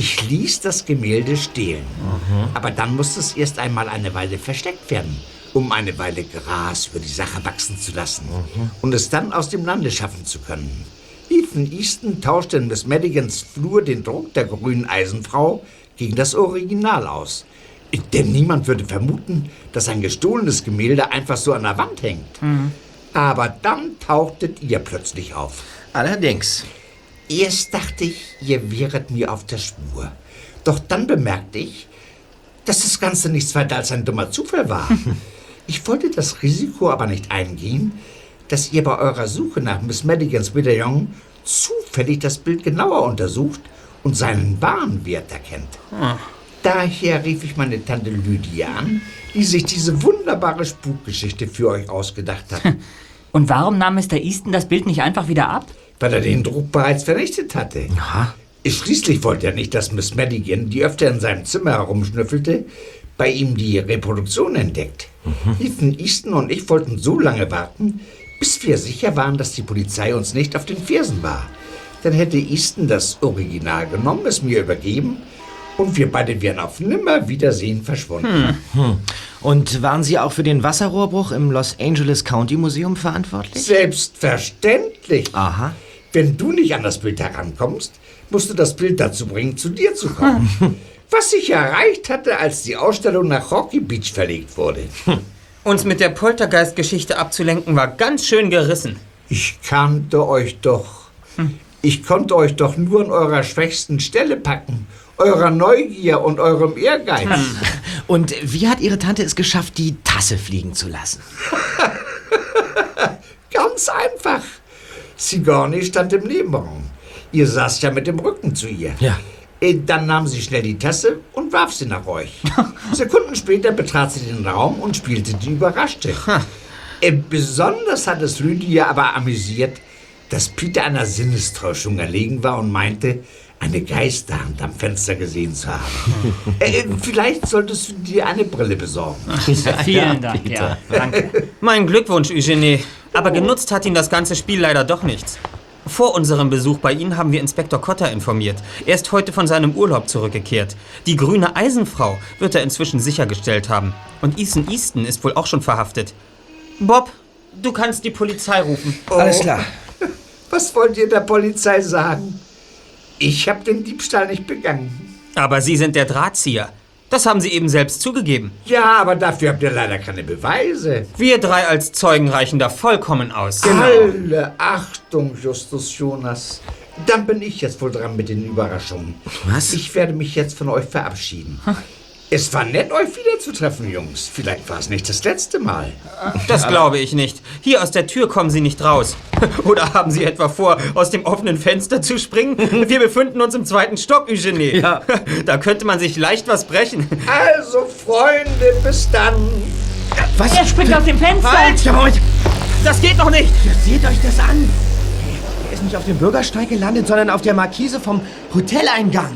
Ich ließ das Gemälde stehlen. Aber dann musste es erst einmal eine Weile versteckt werden, um eine Weile Gras über die Sache wachsen zu lassen und es dann aus dem Lande schaffen zu können. Ethan Easton tauschte in Miss Madigans Flur den Druck der grünen Eisenfrau gegen das Original aus. Denn niemand würde vermuten, dass ein gestohlenes Gemälde einfach so an der Wand hängt. Aber dann tauchtet ihr plötzlich auf. Allerdings. Erst dachte ich, ihr wäret mir auf der Spur. Doch dann bemerkte ich, dass das Ganze nichts weiter als ein dummer Zufall war. Ich wollte das Risiko aber nicht eingehen, dass ihr bei eurer Suche nach Miss Madigans Medaillon zufällig das Bild genauer untersucht und seinen wahren Wert erkennt. Daher rief ich meine Tante Lydia an, die sich diese wunderbare Spukgeschichte für euch ausgedacht hat. Und warum nahm Mr. Easton das Bild nicht einfach wieder ab? Weil er den Druck bereits vernichtet hatte. Aha. Schließlich wollte er nicht, dass Miss Madigan, die öfter in seinem Zimmer herumschnüffelte, bei ihm die Reproduktion entdeckt. Ethan Easton und ich wollten so lange warten, bis wir sicher waren, dass die Polizei uns nicht auf den Fersen war. Dann hätte Easton das Original genommen, es mir übergeben und wir beide wären auf Nimmerwiedersehen verschwunden. Hm. Und waren Sie auch für den Wasserrohrbruch im Los Angeles County Museum verantwortlich? Selbstverständlich. Aha. Wenn du nicht an das Bild herankommst, musst du das Bild dazu bringen, zu dir zu kommen. Was ich erreicht hatte, als die Ausstellung nach Rocky Beach verlegt wurde. Uns mit der Poltergeist-Geschichte abzulenken, war ganz schön gerissen. Ich kannte euch doch. Ich konnte euch doch nur an eurer schwächsten Stelle packen. Eurer Neugier und eurem Ehrgeiz. Und wie hat Ihre Tante es geschafft, die Tasse fliegen zu lassen? Ganz einfach. Sigourney stand im Nebenraum. Ihr saßt ja mit dem Rücken zu ihr. Ja. Äh, Dann nahm sie schnell die Tasse und warf sie nach euch. Sekunden später betrat sie den Raum und spielte die Überraschte. Äh, Besonders hat es Lydia aber amüsiert, dass Peter einer Sinnestäuschung erlegen war und meinte, eine Geisterhand am Fenster gesehen zu haben. äh, vielleicht solltest du dir eine Brille besorgen. Vielen Dank, ja. Danke. Mein Glückwunsch, Eugenie. Aber genutzt hat ihn das ganze Spiel leider doch nichts. Vor unserem Besuch bei Ihnen haben wir Inspektor Cotter informiert. Er ist heute von seinem Urlaub zurückgekehrt. Die grüne Eisenfrau wird er inzwischen sichergestellt haben. Und Ethan Easton ist wohl auch schon verhaftet. Bob, du kannst die Polizei rufen. Alles klar. Was wollt ihr der Polizei sagen? Ich habe den Diebstahl nicht begangen. Aber Sie sind der Drahtzieher. Das haben Sie eben selbst zugegeben. Ja, aber dafür habt ihr leider keine Beweise. Wir drei als Zeugen reichen da vollkommen aus. Alle Achtung, Justus Jonas. Dann bin ich jetzt wohl dran mit den Überraschungen. Was? Ich werde mich jetzt von euch verabschieden. Es war nett, euch wiederzutreffen, Jungs. Vielleicht war es nicht das letzte Mal. Das glaube ich nicht. Hier aus der Tür kommen Sie nicht raus. Oder haben Sie etwa vor, aus dem offenen Fenster zu springen? Wir befinden uns im zweiten Stock, Eugenie. Ja. Da könnte man sich leicht was brechen. Also, Freunde, bis dann. Was? Er springt aus dem Fenster! Halt! Moment. Das geht doch nicht! Seht euch das an. Er ist nicht auf dem Bürgersteig gelandet, sondern auf der Markise vom Hoteleingang.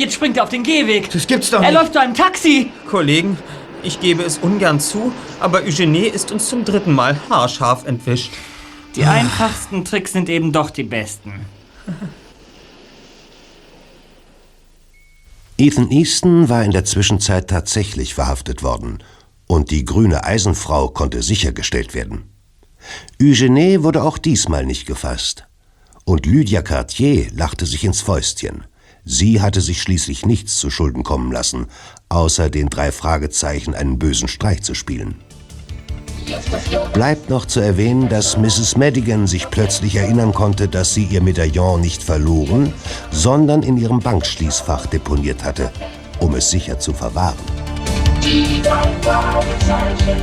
Jetzt springt er auf den Gehweg. Das gibt's doch Er nicht. läuft zu einem Taxi. Kollegen, ich gebe es ungern zu, aber Eugenie ist uns zum dritten Mal haarscharf entwischt. Die einfachsten Tricks sind eben doch die besten. Ethan Easton war in der Zwischenzeit tatsächlich verhaftet worden und die grüne Eisenfrau konnte sichergestellt werden. Eugenie wurde auch diesmal nicht gefasst. Und Lydia Cartier lachte sich ins Fäustchen. Sie hatte sich schließlich nichts zu Schulden kommen lassen, außer den drei Fragezeichen einen bösen Streich zu spielen. Bleibt noch zu erwähnen, dass Mrs. Madigan sich plötzlich erinnern konnte, dass sie ihr Medaillon nicht verloren, sondern in ihrem Bankschließfach deponiert hatte, um es sicher zu verwahren. Die drei Fragezeichen.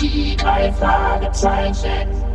Die drei Fragezeichen.